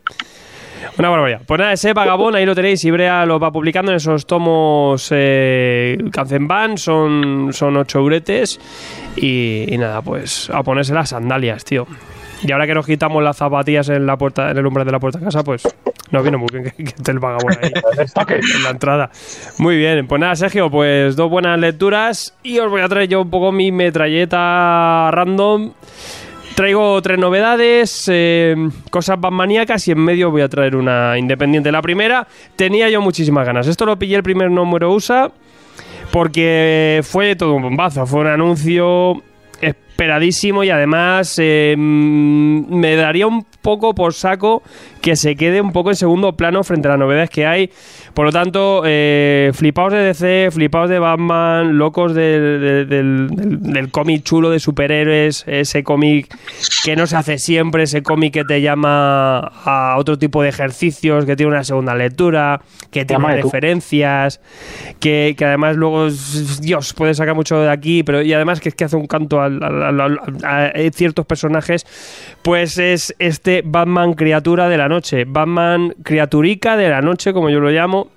una barbaridad. Pues nada, ese vagabón, ahí lo tenéis. Ibrea lo va publicando en esos tomos eh, Kanzenban, son, son ocho euretes. Y, y nada, pues a ponerse las sandalias, tío. Y ahora que nos quitamos las zapatillas en la puerta, en el umbral de la puerta de casa, pues nos viene muy bien que, que esté el vagabundo ahí *laughs* en la entrada. Muy bien, pues nada, Sergio, pues dos buenas lecturas y os voy a traer yo un poco mi metralleta random. Traigo tres novedades, eh, cosas maníacas y en medio voy a traer una independiente. La primera, tenía yo muchísimas ganas. Esto lo pillé el primer número USA porque fue todo un bombazo. Fue un anuncio esperadísimo y además eh, mm, me daría un poco por saco que se quede un poco en segundo plano frente a las novedades que hay. Por lo tanto, eh, flipaos de DC, flipaos de Batman, locos del, del, del- cómic chulo de superhéroes, ese cómic que no se hace siempre, ese cómic que te llama a otro tipo de ejercicios, que tiene una segunda lectura, que tiene referencias, que, que además luego, Dios, puede sacar mucho de aquí, pero y además que es que hace un canto al- al- a, a ciertos personajes, pues es este Batman criatura de la noche, Batman criaturica de la noche, como yo lo llamo.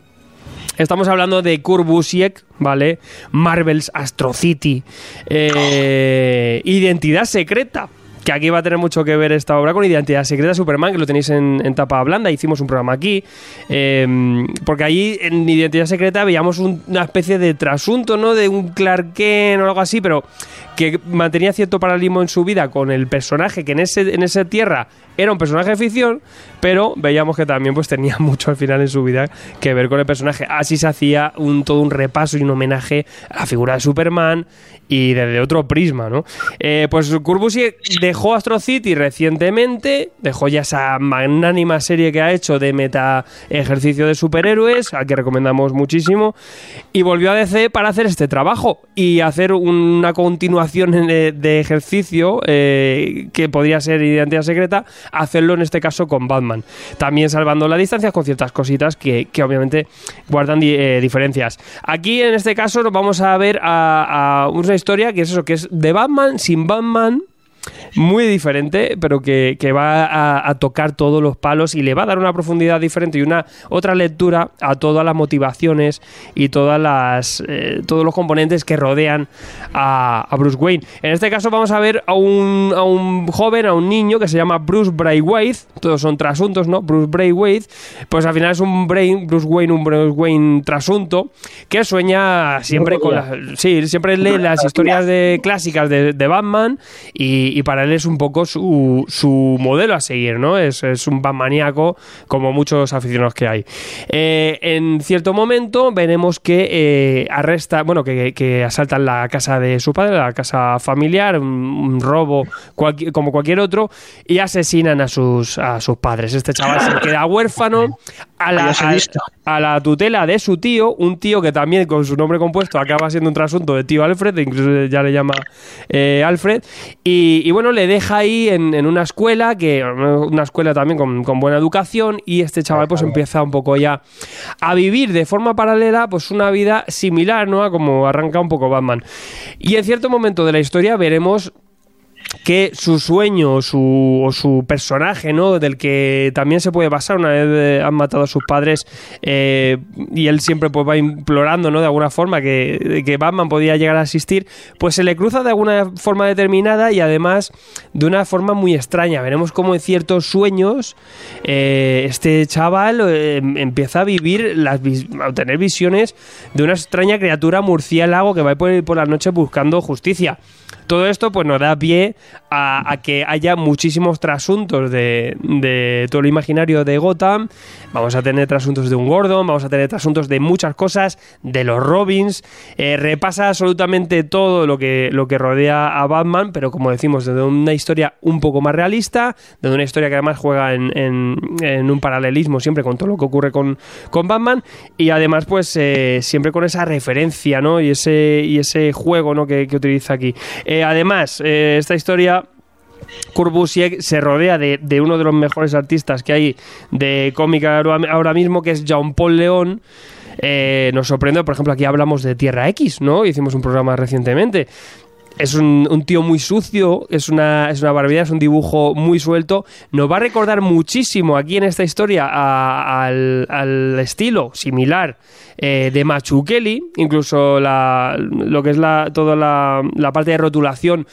Estamos hablando de Kurt Busiek, ¿vale? Marvel's Astro City. eh, Identidad secreta. Que aquí va a tener mucho que ver esta obra con Identidad Secreta Superman, que lo tenéis en, tapa blanda. Hicimos un programa aquí. eh, porque allí en Identidad Secreta veíamos un- una especie de trasunto, ¿no? De un Clark Kent o algo así, pero que mantenía cierto paralelismo en su vida con el personaje que en, ese, en esa tierra era un personaje de ficción, pero veíamos que también pues tenía *laughs* mucho al final en su vida que ver con el personaje. Así se hacía un, todo un repaso y un homenaje a la figura de Superman y desde otro prisma, ¿no? Eh, pues Kurbusi dejó Astro City recientemente, dejó ya esa magnánima serie que ha hecho de meta ejercicio de superhéroes, al que recomendamos muchísimo, y volvió a DC para hacer este trabajo y hacer una continuación de, de ejercicio eh, que podría ser Identidad Secreta, hacerlo en este caso con Batman. También salvando las distancias con ciertas cositas que, que obviamente guardan di- eh, diferencias. Aquí en este caso nos vamos a ver a, a una que es eso, que es de Batman sin Batman muy diferente, pero que, que va a, a tocar todos los palos y le va a dar una profundidad diferente y una otra lectura a todas las motivaciones y todas las eh, todos los componentes que rodean a, a Bruce Wayne. En este caso vamos a ver a un, a un joven, a un niño que se llama Bruce Braithwaite, todos son trasuntos, ¿no? Bruce Braithwaite, pues al final es un Brain, Bruce Wayne, un Bruce Wayne trasunto que sueña siempre con las, sí, siempre lee las historias de clásicas de, de Batman y, y para él es un poco su, su modelo a seguir, ¿no? Es, es un Batmaníaco como muchos aficionados que hay. Eh, en cierto momento veremos que eh, arresta, bueno, que, que asaltan la casa de su padre, la casa familiar, un, un robo como cualquier otro, y asesinan a sus, a sus padres. Este chaval se queda huérfano a la, a- la tutela de su tío, un tío que también con su nombre compuesto acaba siendo un trasunto de tío Alfred, incluso ya le llama eh, Alfred, y, y bueno, le deja ahí en, una escuela, que una escuela también con, con buena educación, y este chaval pues empieza un poco ya a vivir de forma paralela pues una vida similar, ¿no? A como arranca un poco Batman. Y en cierto momento de la historia veremos que su sueño su, o su personaje, ¿no? Del que también se puede basar una vez eh, han matado a sus padres eh, y él siempre pues, va implorando, ¿no? De alguna forma que, que Batman podía llegar a asistir, pues se le cruza de alguna forma determinada y además de una forma muy extraña. Veremos cómo en ciertos sueños eh, este chaval eh, empieza a vivir, las, a tener visiones de una extraña criatura murciélago que va por, por las noches buscando justicia. Todo esto pues nos da pie a, que haya muchísimos trasuntos de, todo lo imaginario de Gotham. Vamos a tener trasuntos de un Gordon, vamos a tener trasuntos de muchas cosas, de los Robins. Eh, repasa absolutamente todo lo que, lo que rodea a Batman, pero como decimos, desde una historia un poco más realista, desde una historia que además juega en, en- un paralelismo siempre con todo lo que ocurre con, con Batman y además pues eh, siempre con esa referencia ¿no? y, ese, y ese juego ¿no? que, que utiliza aquí. Eh, además, esta historia Busiek se rodea de, uno de los mejores artistas que hay de cómica ahora mismo, que es Jean-Paul León. Eh, nos sorprende, por ejemplo, aquí hablamos de Tierra X, ¿no? Hicimos un programa recientemente. Es un, tío muy sucio, es una, es una barbaridad, es un dibujo muy suelto. Nos va a recordar muchísimo aquí en esta historia al, estilo similar eh, de Machu Kelly, incluso lo que es la, toda la parte de rotulación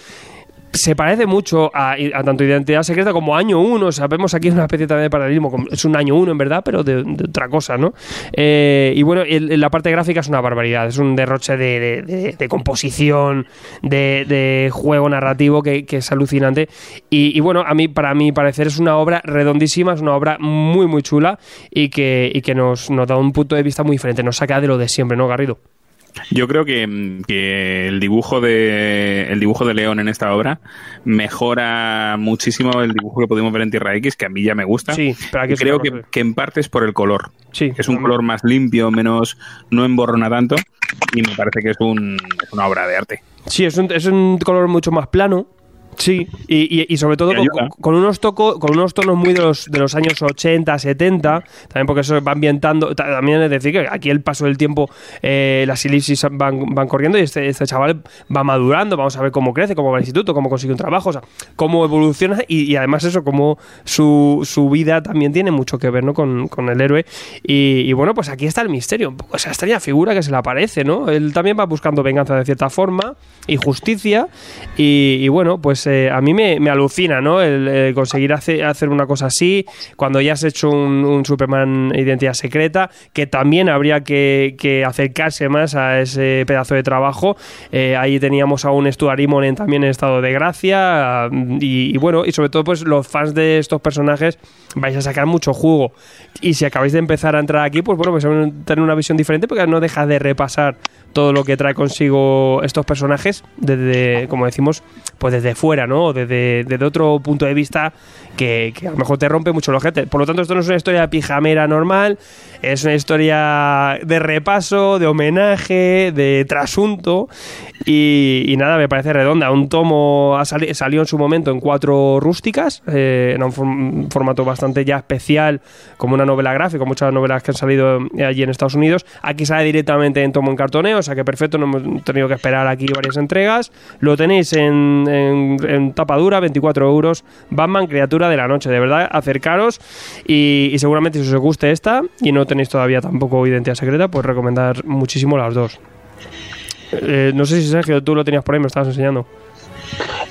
se parece mucho a, tanto Identidad Secreta como Año 1. O sea, vemos aquí una especie también de paralelismo. Es un Año 1 en verdad, pero de, otra cosa, ¿no? Eh, y bueno, la parte gráfica es una barbaridad. Es un derroche de, de- composición, de, juego narrativo que, es alucinante. Y, bueno, a mí, para mi parecer, es una obra redondísima, es una obra muy, muy chula y que, y que nos, nos da un punto de vista muy diferente. Nos saca de lo de siempre, ¿no, Garrido? Yo creo que, que el dibujo de el dibujo de León en esta obra mejora muchísimo el dibujo que podemos ver en Tierra X, que a mí ya me gusta. Sí, pero aquí creo que, en parte es por el color. Sí, es un también. color más limpio, menos no emborrona tanto y me parece que es, un, es una obra de arte. Sí, es un, es un color mucho más plano. Sí, y, y- y sobre todo con, con unos toco, con unos tonos muy de los, de los años 80, 70, también porque eso va ambientando, ta- también es decir que aquí el paso del tiempo, eh, las elipsis van, van corriendo y este, este chaval va madurando, vamos a ver cómo crece, cómo va al instituto, cómo consigue un trabajo, o sea, cómo evoluciona y, y además eso, cómo su, su vida también tiene mucho que ver ¿no? con, con el héroe. Y, y bueno, pues aquí está el misterio, un poco esa extraña figura que se le aparece, ¿no? Él también va buscando venganza de cierta forma y justicia y, y bueno, pues eh, a mí me, me alucina, ¿no? El, eh, conseguir hace- hacer una cosa así cuando ya has hecho un, Superman identidad secreta, que también habría que, acercarse más a ese pedazo de trabajo. Eh, ahí teníamos a un Stuart Immonen también en estado de gracia y, y bueno, y sobre todo pues los fans de estos personajes vais a sacar mucho jugo. Y si acabáis de empezar a entrar aquí, pues bueno, pues van a tener una visión diferente porque no deja de repasar todo lo que trae consigo estos personajes desde, como decimos, pues desde fuera, ¿no? O desde, desde otro punto de vista que, a lo mejor te rompe mucho el ojete. Por lo tanto, esto no es una historia pijamera normal, es una historia de repaso, de homenaje, de trasunto. Y, nada, me parece redonda. Un tomo sali- salió en su momento en cuatro rústicas, eh, era un form- formato bastante ya especial, como una novela gráfica, muchas novelas que han salido allí en Estados Unidos. Aquí sale directamente en tomo en cartoneo, o sea que perfecto, no hemos tenido que esperar aquí varias entregas. Lo tenéis en, en, en tapa dura, 24 euros. Batman, criatura de la noche, de verdad, acercaros y, y seguramente si os guste esta y no tenéis todavía tampoco identidad secreta, pues recomendar muchísimo las dos. Eh, no sé si Sergio, tú lo tenías por ahí, me estabas enseñando.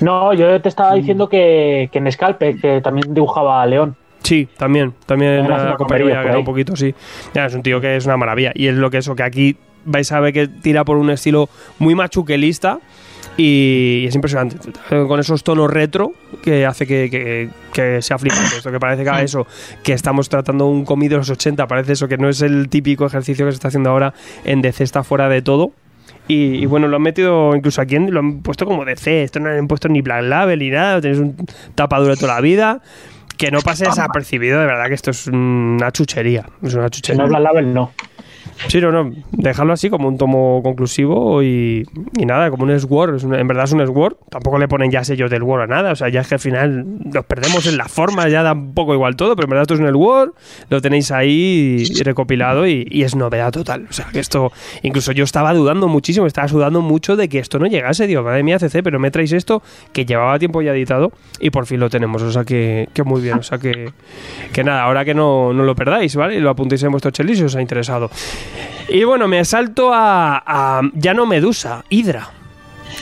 No, yo te estaba diciendo que, que en Scalpe, que también dibujaba a León. Sí, también, también una compañía que un poquito, sí. Ya, es un tío que es una maravilla. Y es lo que eso, que aquí vais a ver que tira por un estilo muy machuquelista y es impresionante. Con esos tonos retro que hace que, que- que sea flipante. *coughs* Esto que parece que eso, que estamos tratando un cómic de los 80, parece eso, que no es el típico ejercicio que se está haciendo ahora en DC está fuera de todo. Y, y bueno, lo han metido incluso aquí, lo han puesto como DC. Esto no han puesto ni Black Label ni nada. Tenéis un tapadura toda la vida. Que no pase desapercibido, de verdad que esto es una chuchería. Es una chuchería. no la Label, no. Sí, no, no. Dejarlo así como un tomo conclusivo y, y nada, como un Sword. Es en verdad es un Sword. Tampoco le ponen ya sellos del Word a nada. O sea, ya es que al final nos perdemos en la forma, ya da un poco igual todo, pero en verdad esto es un Word. Lo tenéis ahí recopilado y, y es novedad total. O sea, que esto, incluso yo estaba dudando muchísimo, estaba sudando mucho de que esto no llegase. Digo, madre mía, CC, pero me traéis esto que llevaba tiempo ya editado y por fin lo tenemos. O sea, que, que muy bien. O sea, que, que nada, ahora que no, no lo perdáis, ¿vale? Y lo apuntéis en vuestro chelis si os ha interesado. Y bueno, me salto a, a- ya no Medusa, Hydra.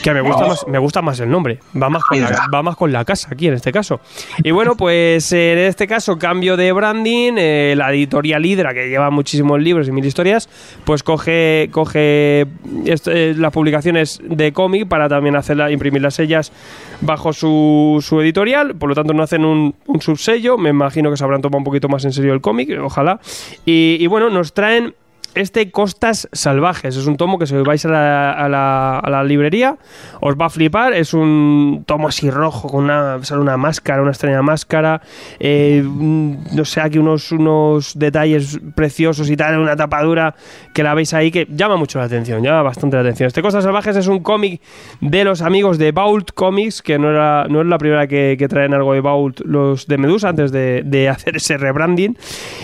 Que me gusta, más, me gusta más el nombre. Va más, con la, va más con la casa aquí en este caso. Y bueno, pues en este caso, cambio de branding. eh, la editorial Hydra, que lleva muchísimos libros y mil historias, pues coge, coge eh, las publicaciones de cómic para también hacerla, imprimir las sellas bajo su, su editorial. Por lo tanto, no hacen un, un subsello. Me imagino que se habrán tomado un poquito más en serio el cómic, ojalá. Y, y bueno, nos traen este Costas Salvajes. Es un tomo que si vais a la, librería os va a flipar. Es un tomo así rojo con una, sale una máscara, una extraña máscara. eh, mm, no sé, aquí unos, unos detalles preciosos y tal, una tapadura que la veis ahí que llama mucho la atención, llama bastante la atención. Este Costas Salvajes es un cómic de los amigos de Vault Comics, que no, era, no es la primera que, que traen algo de Vault los de Medusa antes de, de hacer ese rebranding.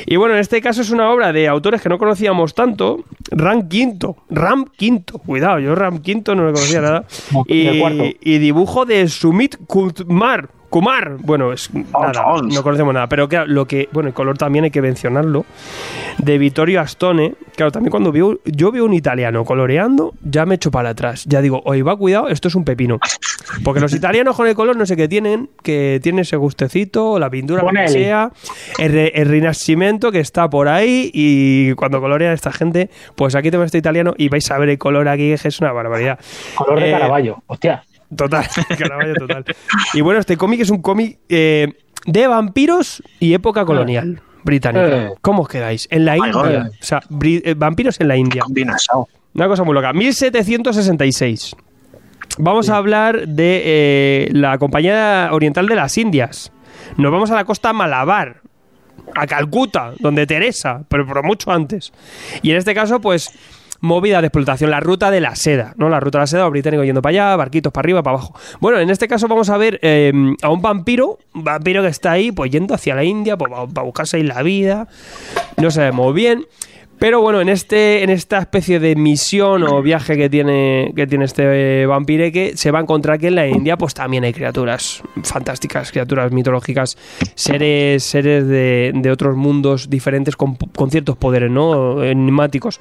Y bueno, en este caso es una obra de autores que no conocíamos tanto. Ram Quinto, Ram Quinto, cuidado, yo Ram Quinto no le conocía nada. Y, y dibujo de Sumit Kumar. Kumar, bueno, es nada, no conocemos nada, pero claro, lo que, bueno, el color también hay que mencionarlo, de Vittorio Astone, claro, también cuando veo, yo veo un italiano coloreando, ya me echo para atrás, ya digo, oye, va, cuidado, esto es un pepino, porque los italianos con el color no sé qué tienen, que tienen ese gustecito, la pintura, lo que sea, el, el renacimiento que está por ahí, y cuando colorean esta gente, pues aquí tengo este italiano y vais a ver el color aquí, que es una barbaridad. Color de Eh, Caravaggio. Hostia. Total, *laughs* Caravaggio total. Y bueno, este cómic es un cómic eh, de vampiros y época colonial británica. Eh. ¿Cómo os quedáis? En la India. O sea, bri- eh, vampiros en la India. Una cosa muy loca. 1766. Vamos a hablar de eh, la Compañía Oriental de las Indias. Nos vamos a la costa Malabar, a Calcuta, donde Teresa, pero por mucho antes. Y en este caso, pues, movida de explotación, la ruta de la seda, ¿no? La ruta de la seda, los yendo para allá, barquitos para arriba, para abajo. Bueno, en este caso vamos a ver eh, a un vampiro, un vampiro que está ahí, pues yendo hacia la India, pues, para buscarse ahí la vida. No sabemos bien. Pero bueno, en este en esta especie de misión o viaje que tiene que tiene este vampireque, se va a encontrar que en la India pues también hay criaturas fantásticas, criaturas mitológicas, seres seres de, de otros mundos diferentes con, con ciertos poderes, ¿no? Enigmáticos.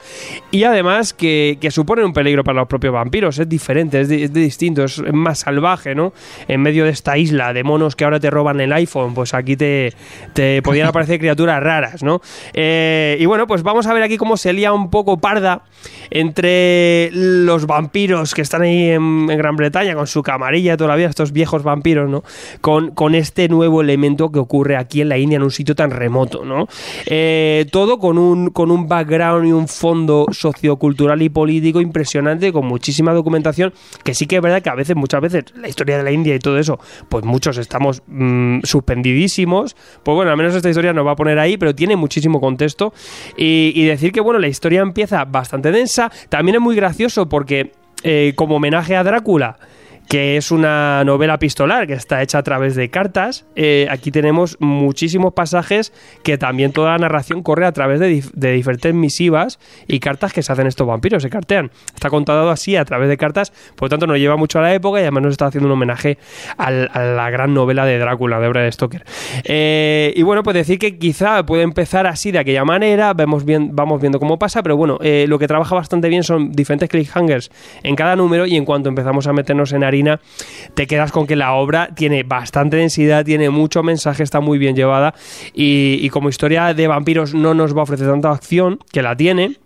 Y además que, que suponen un peligro para los propios vampiros, es diferente, es, es distinto, es más salvaje, ¿no? En medio de esta isla de monos que ahora te roban el iPhone, pues aquí te, te podían aparecer criaturas raras, ¿no? Eh, y bueno, pues vamos a ver aquí cómo se lía un poco parda entre los vampiros que están ahí en, Gran Bretaña con su camarilla todavía, estos viejos vampiros, ¿no? Con, con este nuevo elemento que ocurre aquí en la India, en un sitio tan remoto, ¿no? Eh, todo con un, con un background y un fondo sociocultural y político impresionante, con muchísima documentación, que sí que es verdad que a veces, muchas veces, la historia de la India y todo eso, pues muchos estamos mm, suspendidísimos. Pues bueno, al menos esta historia nos va a poner ahí, pero tiene muchísimo contexto. Y, y decir que, bueno, la historia empieza bastante densa. También es muy gracioso porque, eh, como homenaje a Drácula, que es una novela epistolar que está hecha a través de cartas. Eh, aquí tenemos muchísimos pasajes que también toda la narración corre a través de, dif- de diferentes misivas y cartas que se hacen estos vampiros, se cartean. Está contado así a través de cartas, por lo tanto nos lleva mucho a la época y además nos está haciendo un homenaje a la gran novela de Drácula, de Bram Stoker. Eh, y bueno, pues decir que quizá puede empezar así de aquella manera, vemos bien, vamos viendo cómo pasa, pero bueno, eh, lo que trabaja bastante bien son diferentes cliffhangers en cada número y en cuanto empezamos a meternos en te quedas con que la obra tiene bastante densidad, tiene mucho mensaje, está muy bien llevada y como historia de vampiros no nos va a ofrecer tanta acción, que la tiene,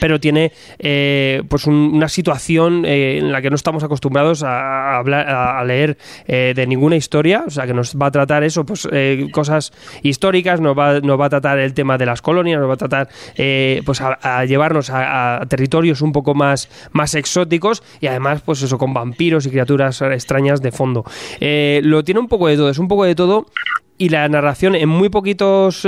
pero tiene eh, pues un- una situación eh, en la que no estamos acostumbrados a, hablar, a, leer eh, de ninguna historia, o sea que nos va a tratar eso, pues cosas históricas, nos va, nos va a tratar el tema de las colonias, nos va a tratar pues a, a llevarnos a, territorios un poco más, más exóticos y además pues eso con vampiros y criaturas extrañas de fondo. Lo tiene un poco de todo, es un poco de todo y la narración en muy poquitos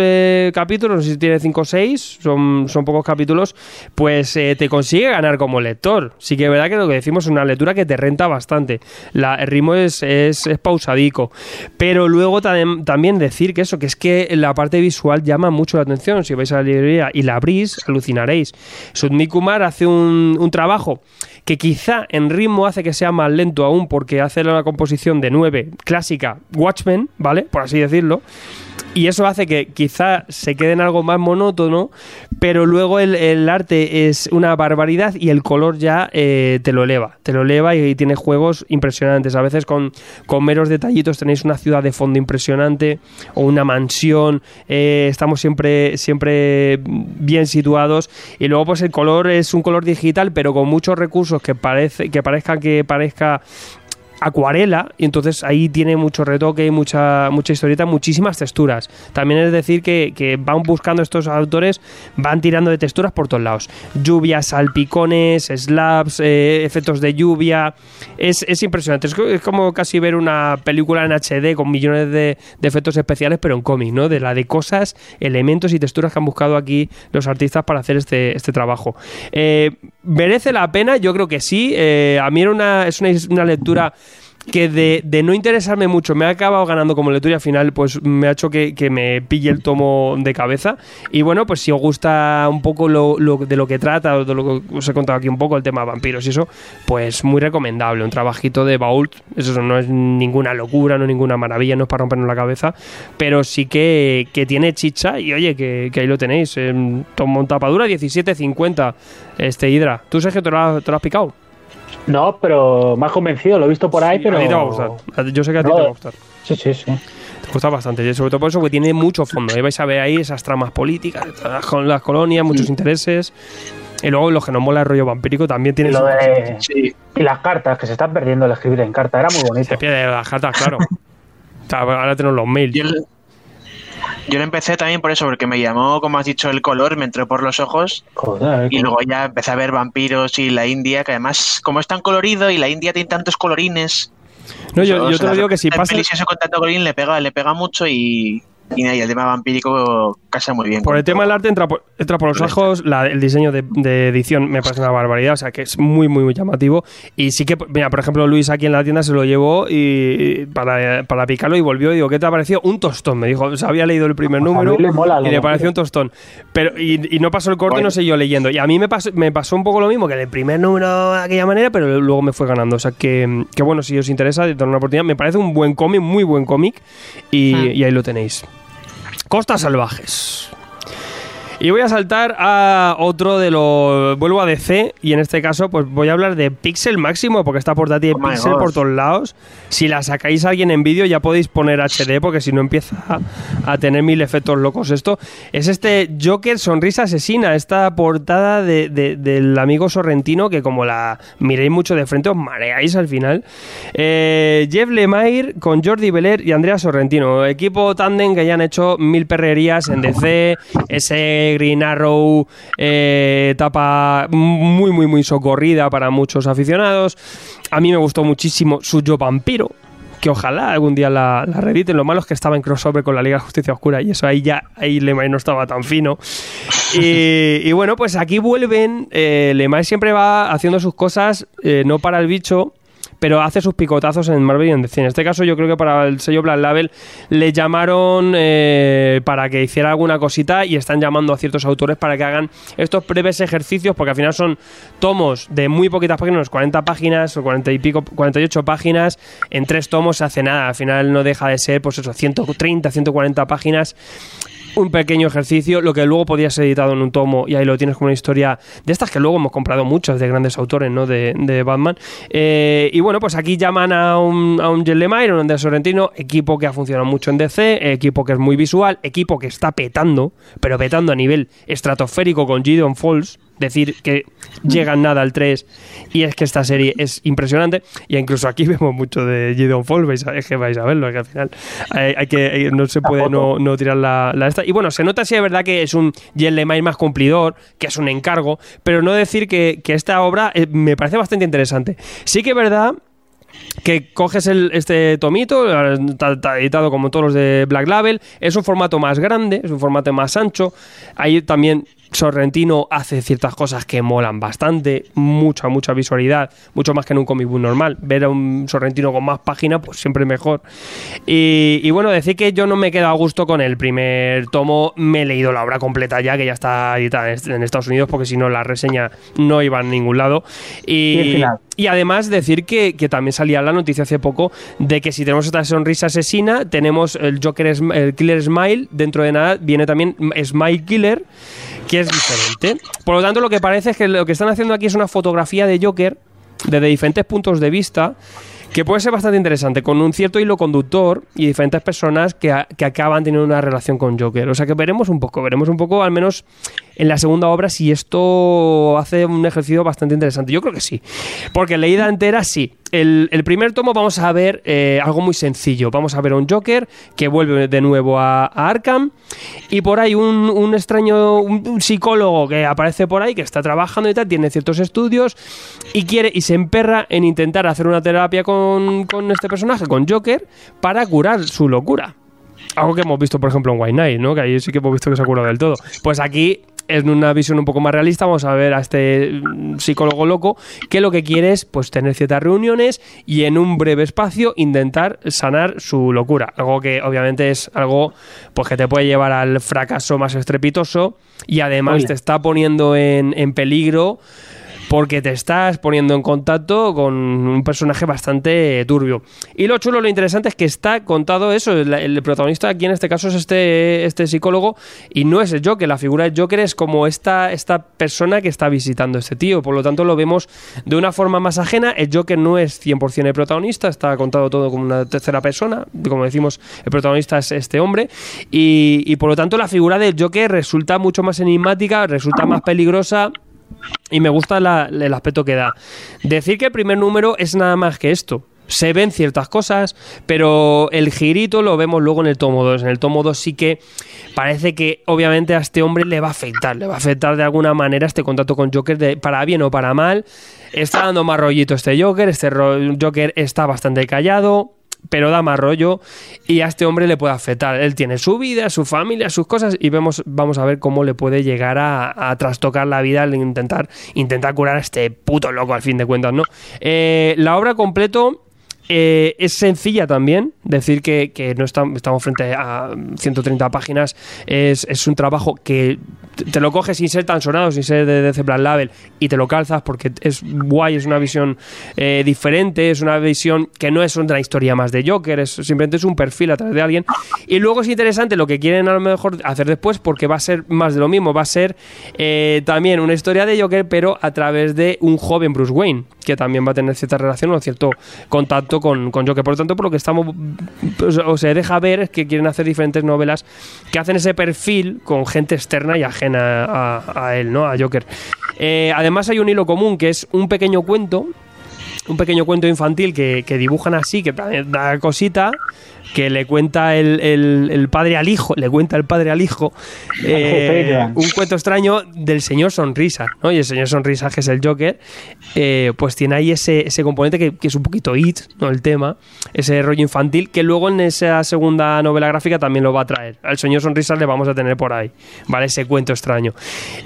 capítulos, no sé si tiene 5 o 6, son, son pocos capítulos, pues eh, te consigue ganar como lector. Sí que es verdad que lo que decimos es una lectura que te renta bastante. La, el ritmo es, es, pausadico. Pero luego tam- también decir que eso, que es que la parte visual llama mucho la atención. Si vais a la librería y la abrís, alucinaréis. Sudmi Kumar hace un, un trabajo que quizá en ritmo hace que sea más lento aún porque hace la composición de 9 clásica Watchmen, ¿vale? Por así decirlo. Y eso hace que quizá se quede en algo más monótono, pero luego el, el arte es una barbaridad y el color ya eh, te lo eleva. Te lo eleva y, tiene juegos impresionantes. A veces con, con meros detallitos tenéis una ciudad de fondo impresionante o una mansión. eh, estamos siempre, siempre bien situados. Y luego pues el color es un color digital, pero con muchos recursos que, parece, que parezca que parezca acuarela y entonces ahí tiene mucho retoque, mucha, mucha historieta, muchísimas texturas. También es decir que, van buscando estos autores, van tirando de texturas por todos lados. Lluvias, salpicones, slabs, eh, efectos de lluvia. Es, es impresionante. Es, co- es como casi ver una película en HD con millones de, de efectos especiales, pero en cómic, ¿no? De la de cosas, elementos y texturas que han buscado aquí los artistas para hacer este, este trabajo. Eh, ¿Merece la pena? Yo creo que sí. Eh, a mí era una, es una, una lectura que de, de no interesarme mucho me ha acabado ganando como lectura final pues me ha hecho que, que me pille el tomo de cabeza. Y bueno pues si os gusta un poco lo, lo- de lo que trata de lo que os he contado aquí un poco el tema de vampiros y eso pues muy recomendable. Un trabajito de Bault eso no es ninguna locura no es ninguna maravilla no es para rompernos la cabeza pero sí que, que tiene chicha y oye que, ahí lo tenéis. En tomo en tapadura 17.50 este Hydra tú Sergio te lo te lo has picado No, pero me has convencido, lo he visto por ahí, pero. a ti te va a gustar yo sé que a ti No, te va a gustar Sí, sí, sí. Te gusta bastante, y sobre todo por eso que tiene mucho fondo. Ahí vais a ver ahí esas tramas políticas, las con las colonias, muchos intereses. Y luego lo que nos mola el rollo vampírico también tiene Y, lo de- Sí. y las cartas, que se están perdiendo el escribir en carta, era muy bonito. Se pierde las cartas, claro. O *laughs* sea, ahora tenemos los mails. El- yo lo empecé también por eso, porque me llamó, como has dicho, el color, me entró por los ojos Joder, y luego ya empecé a ver vampiros y la India, que además, como es tan colorido y la India tiene tantos colorines. No, yo, yo te lo digo que si pasa eso con tanto colorín le pega, le pega mucho y, y, el tema vampírico casa muy bien. por el tema del arte entra por, entra por los ojos, la- el diseño de, de edición me parece una barbaridad, o sea que es muy, muy, muy llamativo. Y sí que, mira, por ejemplo, Luis aquí en la tienda se lo llevó y para, para picarlo y volvió y digo, ¿qué te ha parecido? Un tostón, me dijo, o sea, había leído el primer Pues número le mola y le pareció un tostón. Pero, y, y no pasó el corte y no sé yo leyendo. Y a mí me pasó, me pasó un poco lo mismo que el primer número de aquella manera, pero luego me fue ganando. O sea que, que bueno, si os interesa, dar una oportunidad. Me parece un buen cómic, muy buen cómic. Y, y ahí lo tenéis. Costas salvajes. Y voy a saltar a otro de los. Vuelvo a DC y en este caso, pues voy a hablar de Pixel Máximo, porque esta portada tiene Oh Pixel por todos lados. Si la sacáis a alguien en vídeo, ya podéis poner HD, porque si no empieza a, a tener mil efectos locos esto. Es este Joker Sonrisa Asesina, esta portada de- de- del amigo Sorrentino, que como la miréis mucho de frente, os mareáis al final. Eh, Jeff Lemire con Jordi Beler y Andrea Sorrentino. Equipo tándem que ya han hecho mil perrerías en DC. Ese Green Arrow, eh, etapa muy, muy, muy socorrida para muchos aficionados. A mí me gustó muchísimo su Yo Vampiro. Que ojalá algún día la, la reediten. Lo malo es que estaba en crossover con la Liga de Justicia Oscura y eso ahí ya, ahí Lemay no estaba tan fino. Y, y bueno, pues aquí vuelven. Eh, Lemay siempre va haciendo sus cosas, eh, no para el bicho, pero hace sus picotazos en Marvel y en DC. En este caso, yo creo que para el sello Black Label le llamaron eh, para que hiciera alguna cosita y están llamando a ciertos autores para que hagan estos breves ejercicios, porque al final son tomos de muy poquitas páginas, unos 40 páginas o 40 y pico, 48 páginas. En tres tomos se hace nada. Al final no deja de ser, pues eso, 130, 140 páginas un pequeño ejercicio, lo que luego podía ser editado en un tomo y ahí lo tienes como una historia de estas que luego hemos comprado muchas de grandes autores, ¿no? De, de Batman. Eh, y bueno, pues aquí llaman a un, a un Lemire, un de Sorrentino, equipo que ha funcionado mucho en DC, equipo que es muy visual, equipo que está petando, pero petando a nivel estratosférico con Gideon Falls, decir que llegan nada al 3 y es que esta serie es impresionante y incluso aquí *laughs* vemos mucho de Gideon vais a, es que vais a verlo, es que al final hay, hay que, no se puede no, no tirar la, la esta. Y bueno, se nota si es verdad que es un Lemire más cumplidor, que es un encargo, pero no decir que, que esta obra eh, me parece bastante interesante. Sí que es verdad que coges el, este tomito, eh, está, está editado como todos los de Black Label, es un formato más grande, es un formato más ancho, ahí también Sorrentino hace ciertas cosas que molan bastante, mucha, mucha visualidad, mucho más que en un comic book normal. Ver a un Sorrentino con más páginas, pues siempre mejor. Y, y bueno, decir que yo no me he quedado a gusto con el primer tomo, me he leído la obra completa ya, que ya está editada en Estados Unidos, porque si no la reseña no iba a ningún lado. Y Y, además decir que, que también salía la noticia hace poco de que si tenemos esta sonrisa asesina, tenemos el Joker, el Killer Smile, dentro de nada viene también Smile Killer, que es diferente. Por lo tanto, lo que parece es que lo que están haciendo aquí es una fotografía de Joker desde diferentes puntos de vista que puede ser bastante interesante, con un cierto hilo conductor y diferentes personas que, que acaban teniendo una relación con Joker. O sea que veremos un poco, veremos un poco, al menos en la segunda obra, si esto hace un ejercicio bastante interesante. Yo creo que sí, porque leída entera sí. El, primer tomo vamos a ver eh, algo muy sencillo. Vamos a ver a un Joker que vuelve de nuevo a, Arkham y por ahí un, extraño, un psicólogo que aparece por ahí, que está trabajando y tal, tiene ciertos estudios y quiere y se emperra en intentar hacer una terapia con, con este personaje, con Joker, para curar su locura. Algo que hemos visto, por ejemplo, en White Knight, ¿no? Que ahí sí que hemos visto que se ha curado del todo. Pues aquí, en una visión un poco más realista, vamos a ver a este mm, psicólogo loco que lo que quiere es pues, tener ciertas reuniones y en un breve espacio intentar sanar su locura. Algo que obviamente es algo pues, que te puede llevar al fracaso más estrepitoso y además Oye. te está poniendo en, en peligro porque te estás poniendo en contacto con un personaje bastante turbio. Y lo chulo, lo interesante es que está contado eso. El, protagonista aquí en este caso es este, este psicólogo y no es el Joker. La figura del Joker es como esta, esta persona que está visitando a este tío. Por lo tanto, lo vemos de una forma más ajena. El Joker no es 100% el protagonista, está contado todo como una tercera persona. Como decimos, el protagonista es este hombre. Y, y por lo tanto, la figura del Joker resulta mucho más enigmática, resulta más peligrosa. Y me gusta el aspecto que da. Decir que el primer número es nada más que esto. Se ven ciertas cosas, pero el girito lo vemos luego en el tomo 2. En el tomo 2 sí que parece que obviamente a este hombre le va a afectar. Le va a afectar de alguna manera este contacto con Joker, de, para bien o para mal. Está dando más rollito este Joker. Este Joker está bastante callado pero da más rollo y a este hombre le puede afectar. Él tiene su vida, su familia, sus cosas y vemos, vamos a ver cómo le puede llegar a, trastocar la vida al intentar, intentar curar a este puto loco al fin de cuentas, ¿no? Eh, la obra completo eh, es sencilla también, decir que, que no estam- estamos frente a 130 páginas, es, es un trabajo que te lo coges sin ser tan sonado, sin ser de DC Label, y te lo calzas porque es guay, es una visión eh, diferente, es una visión que no es una historia más de Joker, es simplemente es un perfil a través de alguien. Y luego es interesante lo que quieren a lo mejor hacer después, porque va a ser más de lo mismo, va a ser eh, también una historia de Joker, pero a través de un joven Bruce Wayne, que también va a tener cierta relación o cierto contacto con, con Joker. Por lo tanto, por lo que estamos, pues, o se deja ver es que quieren hacer diferentes novelas que hacen ese perfil con gente externa y a él, ¿no? A Joker. Eh, además hay un hilo común que es un pequeño cuento un pequeño cuento infantil que, que dibujan así, que da cosita, que le cuenta el, el- el padre al hijo, le cuenta el padre al hijo eh, un cuento extraño del señor Sonrisa, ¿no? Y el señor Sonrisa, que es el Joker, eh, pues tiene ahí ese, ese componente que, que es un poquito it, ¿no? El tema, ese rollo infantil, que luego en esa segunda novela gráfica también lo va a traer. Al señor Sonrisa le vamos a tener por ahí, ¿vale? Ese cuento extraño.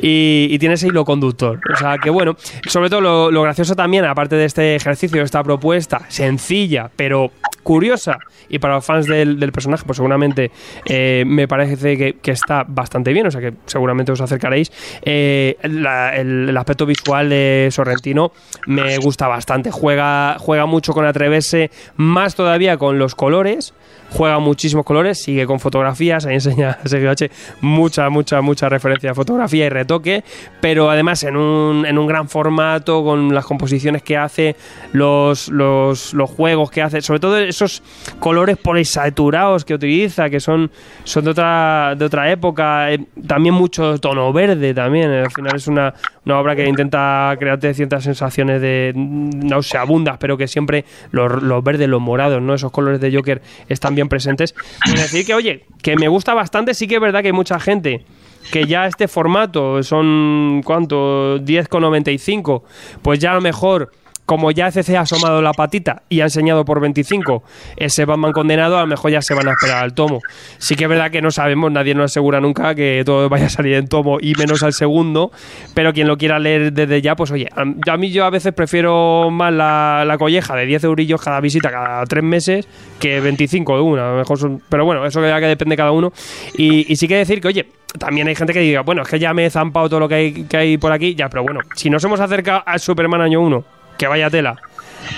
Y, y tiene ese hilo conductor. O sea que bueno, sobre todo lo, lo gracioso también, aparte de este ejercicio, esta propuesta, sencilla, pero curiosa, y para los fans del, del personaje, pues seguramente eh, me parece que, que está bastante bien, o sea que seguramente os acercaréis. Eh, el, aspecto visual de Sorrentino me gusta bastante, juega, juega mucho con atreverse, más todavía con los colores, juega muchísimos colores, sigue con fotografías, ahí enseña Sergio H mucha, mucha, mucha referencia a fotografía y retoque, pero además en un, en un gran formato, con las composiciones que hace, los, los, los juegos que hace, sobre todo esos colores polisaturados que utiliza, que son, son de otra, de otra época, eh, también mucho tono verde también, al final es una, una obra que intenta crearte ciertas sensaciones de nauseabundas, pero que siempre los, los verdes, los morados, ¿no? Esos colores de Joker están bien presentes. Es decir, que oye, que me gusta bastante, sí que es verdad que hay mucha gente que ya este formato son, ¿cuánto? 10,95, pues ya a lo mejor como ya CC ha asomado la patita y ha enseñado por 25 ese Batman condenado, a lo mejor ya se van a esperar al tomo. Sí que es verdad que no sabemos, nadie nos asegura nunca que todo vaya a salir en tomo y menos al segundo, pero quien lo quiera leer desde ya, pues oye, a, a mí yo a veces prefiero más la, la colleja de 10 eurillos cada visita, cada tres meses, que 25 de una. A lo mejor son- pero bueno, eso ya que depende de cada uno. Y, sí que decir que, oye, también hay gente que diga, bueno, es que ya me he zampado todo lo que hay, que hay por aquí, ya, pero bueno, si nos hemos acercado al Superman año 1, que vaya tela,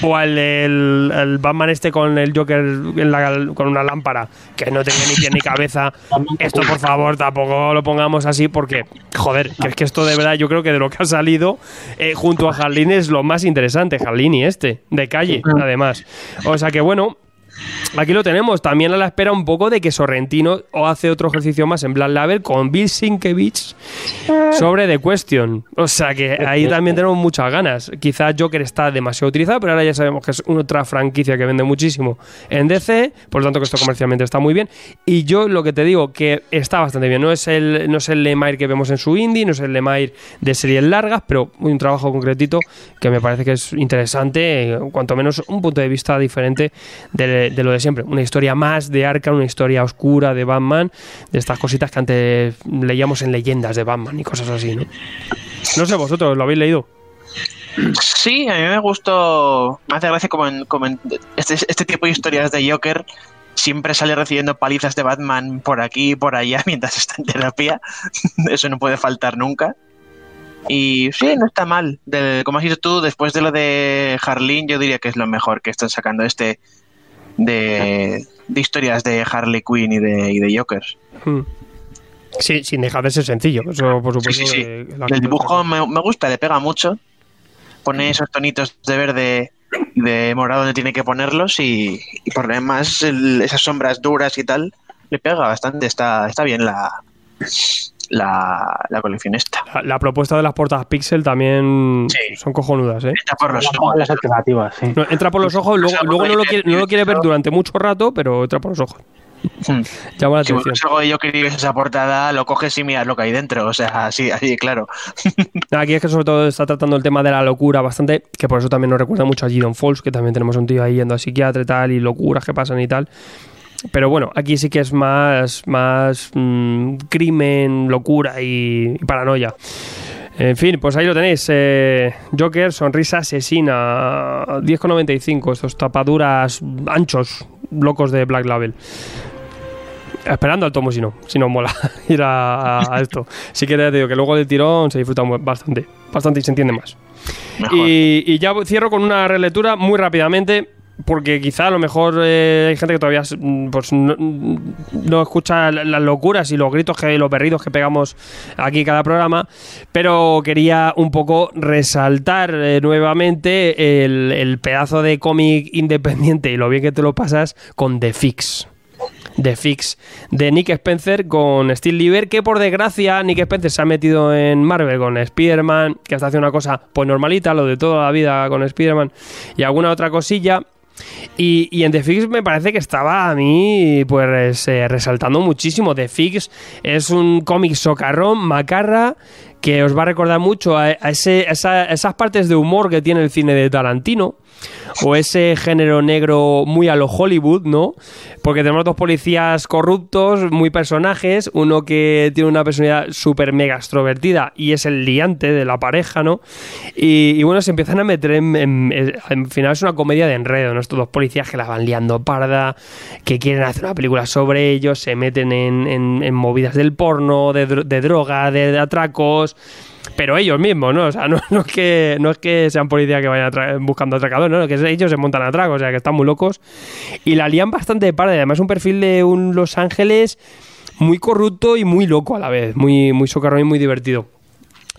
o al el, el Batman este con el Joker en la- con una lámpara, que no tenía ni pie ni cabeza, esto por favor tampoco lo pongamos así porque, joder, que es que esto de verdad yo creo que de lo que ha salido eh, junto a Jarlín es lo más interesante, Jarlín y este, de calle, además. O sea que bueno, Aquí lo tenemos, también a la espera un poco de que Sorrentino o hace otro ejercicio más en Black Label con Bill Sienkiewicz sobre The Question. O sea que ahí también tenemos muchas ganas. Quizás Joker está demasiado utilizado, pero ahora ya sabemos que es otra franquicia que vende muchísimo en DC, por lo tanto que esto comercialmente está muy bien. Y yo lo que te digo, que está bastante bien. No es el, no es el Lemire que vemos en su indie, no es el Lemire de series largas, pero un trabajo concretito que me parece que es interesante, cuanto menos un punto de vista diferente de, de lo de siempre. Una historia más de Arkham, una historia oscura de Batman, de estas cositas que antes leíamos en leyendas de Batman y cosas así, ¿no? No sé, vosotros, ¿lo habéis leído? Sí, a mí me gustó. Me hace gracia como en, este, este tipo de historias de Joker siempre sale recibiendo palizas de Batman por aquí y por allá *laughs* mientras está en terapia. *laughs* Eso no puede faltar nunca. Y sí, no está mal. De- como has dicho tú, después de lo de Harleen, yo diría que es lo mejor que están sacando este de, de historias de Harley Quinn y de, y de Joker. Hmm. Sí, sin dejar de ser sencillo. Eso, por supuesto. Sí, sí, sí. que la El dibujo me, me gusta, le pega mucho. Pone esos tonitos de verde y de morado donde tiene que ponerlos y, y por lo demás el- esas sombras duras y tal le pega bastante. Está, está bien la, la, la colección esta. La, la propuesta de las portadas Pixel también Sí. son cojonudas, ¿eh? Entra por los Las, ojos. las alternativas, sí. No, entra por los ojos, luego, luego no, lo quiere, no lo quiere ver durante mucho rato, pero entra por los ojos. Hmm. Llama la Si algo de Joker y ves esa portada, lo coges y miras lo que hay dentro. O sea, así, así claro. Aquí es que sobre todo está tratando el tema de la locura bastante, que por eso también nos recuerda mucho a Gideon Falls, que también tenemos un tío ahí yendo a psiquiatra y tal, y locuras que pasan y tal. Pero bueno, aquí sí que es más, más mm, crimen, locura y, y paranoia. En fin, pues ahí lo tenéis. eh, Joker, sonrisa asesina. 10,95. Estos tapaduras anchos, locos de Black Label. Esperando al tomo si no, si no mola *laughs* ir a, a esto. Sí que te digo que luego del tirón se disfruta bastante, bastante y se entiende más. Y ya cierro con una relectura muy rápidamente, porque quizá a lo mejor eh, hay gente que todavía mm, pues, no, no escucha la- las locuras y los gritos que los berridos que pegamos aquí cada programa, pero quería un poco resaltar eh, nuevamente el, el pedazo de cómic independiente y lo bien que te lo pasas con The Fix. The Fix de Nick Spencer con Steve Lieber, que por desgracia Nick Spencer se ha metido en Marvel con Spider-Man, que está haciendo una cosa pues normalita, lo de toda la vida con Spider-Man y alguna otra cosilla. Y, en The Fix me parece que estaba a mí pues eh, resaltando muchísimo. The Fix es un cómic socarrón, macarra, que os va a recordar mucho a, ese- a esa- esas partes de humor que tiene el cine de Tarantino. O ese género negro muy a lo Hollywood, ¿no? Porque tenemos dos policías corruptos, muy personajes, uno que tiene una personalidad súper mega extrovertida y es el liante de la pareja, ¿no? Y, bueno, se empiezan a meter en, en- Al final es una comedia de enredo, ¿no? Estos dos policías que la van liando parda, que quieren hacer una película sobre ellos, se meten en, en- movidas del porno, de, dro- de droga, de atracos. Pero ellos mismos, ¿no? O sea, no, es, que, no es que sean policías que vayan buscando atracadores, ¿no? Que ellos se montan atracos, o sea, que están muy locos. Y la lían bastante parda. y Además, un perfil de un Los Ángeles muy corrupto y muy loco a la vez. Muy, muy socarrón y muy divertido.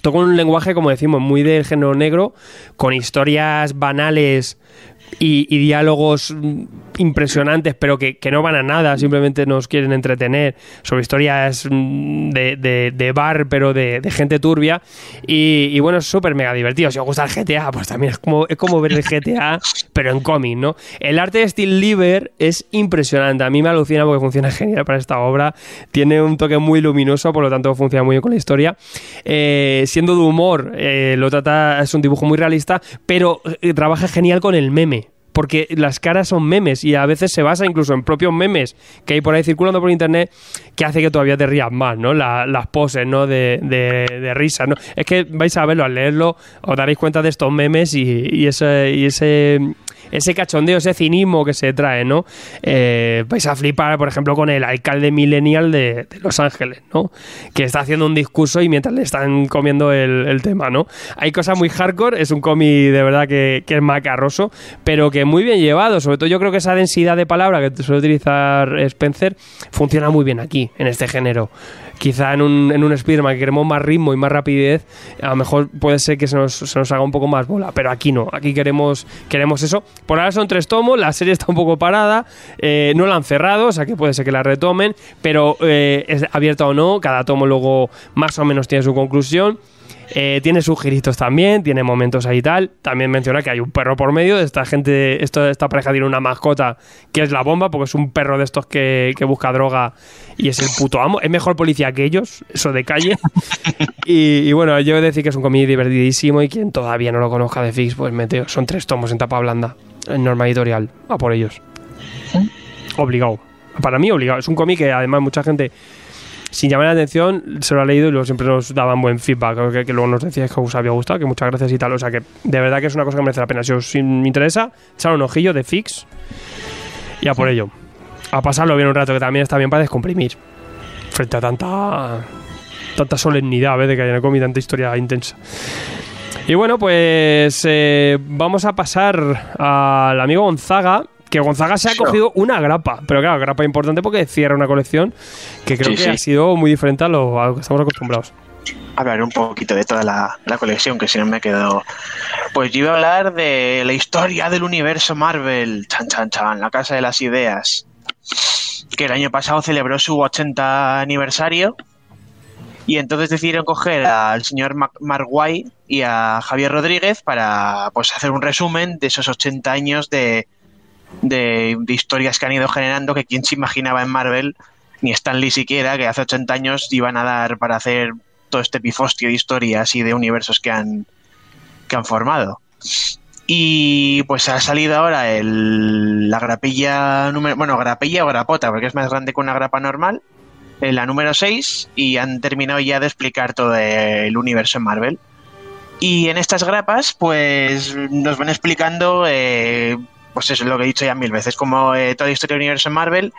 Con un lenguaje, como decimos, muy del género negro, con historias banales y, diálogos impresionantes, pero que, no van a nada, simplemente nos quieren entretener, sobre historias mm, de, bar, pero de, gente turbia. Y, y bueno, es súper mega divertido. Si os gusta el GTA, pues también es como, es como ver el GTA, *laughs* pero en cómic, ¿no? El arte de Steel Lieber es impresionante. A mí me alucina porque funciona genial para esta obra. Tiene un toque muy luminoso, por lo tanto funciona muy bien con la historia. Eh, siendo de humor, eh, lo trata, es un dibujo muy realista, pero eh, trabaja genial con el meme. Porque las caras son memes y a veces se basa incluso en propios memes que hay por ahí circulando por internet que hace que todavía te rías más, ¿no? La- las poses, ¿no? De, de- de risa, ¿no? Es que vais a verlo, al leerlo os daréis cuenta de estos memes y, y ese, y ese, ese cachondeo, ese cinismo que se trae, ¿no? Eh, vais a flipar, por ejemplo, con el alcalde millennial de, Los Ángeles, ¿no? Que está haciendo un discurso y mientras le están comiendo el, el tema, ¿no? Hay cosas muy hardcore, es un cómic de verdad que, que es macarroso, pero que muy bien llevado. Sobre todo yo creo que esa densidad de palabra que suele utilizar Spencer funciona muy bien aquí, en este género. Quizá en un, en un Spider-Man que queremos más ritmo y más rapidez, a lo mejor puede ser que se nos, se nos haga un poco más bola, pero aquí no, aquí queremos, queremos eso. Por ahora son tres tomos, la serie está un poco parada, eh, no la han cerrado, o sea que puede ser que la retomen, pero eh, es abierta o no, cada tomo luego más o menos tiene su conclusión. Eh, tiene sus giritos también, tiene momentos ahí y tal. También menciona que hay un perro por medio. Esta gente, esto, esta pareja tiene una mascota que es la bomba, porque es un perro de estos que, que busca droga y es el puto amo. Es mejor policía que ellos, eso de calle. *laughs* y, y bueno, yo he de decir que es un cómic divertidísimo y quien todavía no lo conozca de Fix, pues mete, son tres tomos en tapa blanda, en norma editorial, a por ellos. Obligado. Para mí, obligado. Es un cómic que además mucha gente sin llamar la atención, se lo ha leído y luego siempre nos daban buen feedback, que, que luego nos decíais que os había gustado, que muchas gracias y tal. O sea que de verdad que es una cosa que merece la pena. Si os interesa, echar un ojillo de Fix y a por ello. A pasarlo bien un rato, que también está bien para descomprimir. Frente a tanta tanta solemnidad, ¿ves? De que hay en el tanta historia intensa. Y bueno, pues eh, vamos a pasar al amigo Gonzaga, que Gonzaga se ha cogido una grapa, pero claro, grapa importante porque cierra una colección que creo Sí, que sí. ha sido muy diferente a lo, a lo que estamos acostumbrados. hablar un poquito de toda la, la colección, que si no me quedo. Pues yo iba a hablar de la historia del universo Marvel, chan chan chan, la casa de las ideas, que el año pasado celebró su 80 aniversario y entonces decidieron coger al señor White y a Javier Rodríguez para pues hacer un resumen de esos 80 años de, de, historias que han ido generando que quien se imaginaba en Marvel ni Stan Lee siquiera, que hace 80 años iban a dar para hacer todo este pifostio de historias y de universos que han, que han formado. Y pues ha salido ahora el, la grapilla número, bueno, grapilla o grapota, porque es más grande que una grapa normal, en la número 6, y han terminado ya de explicar todo el universo en Marvel. Y en estas grapas, pues nos van explicando eh, pues eso es lo que he dicho ya mil veces, como eh, toda la historia del universo en Marvel.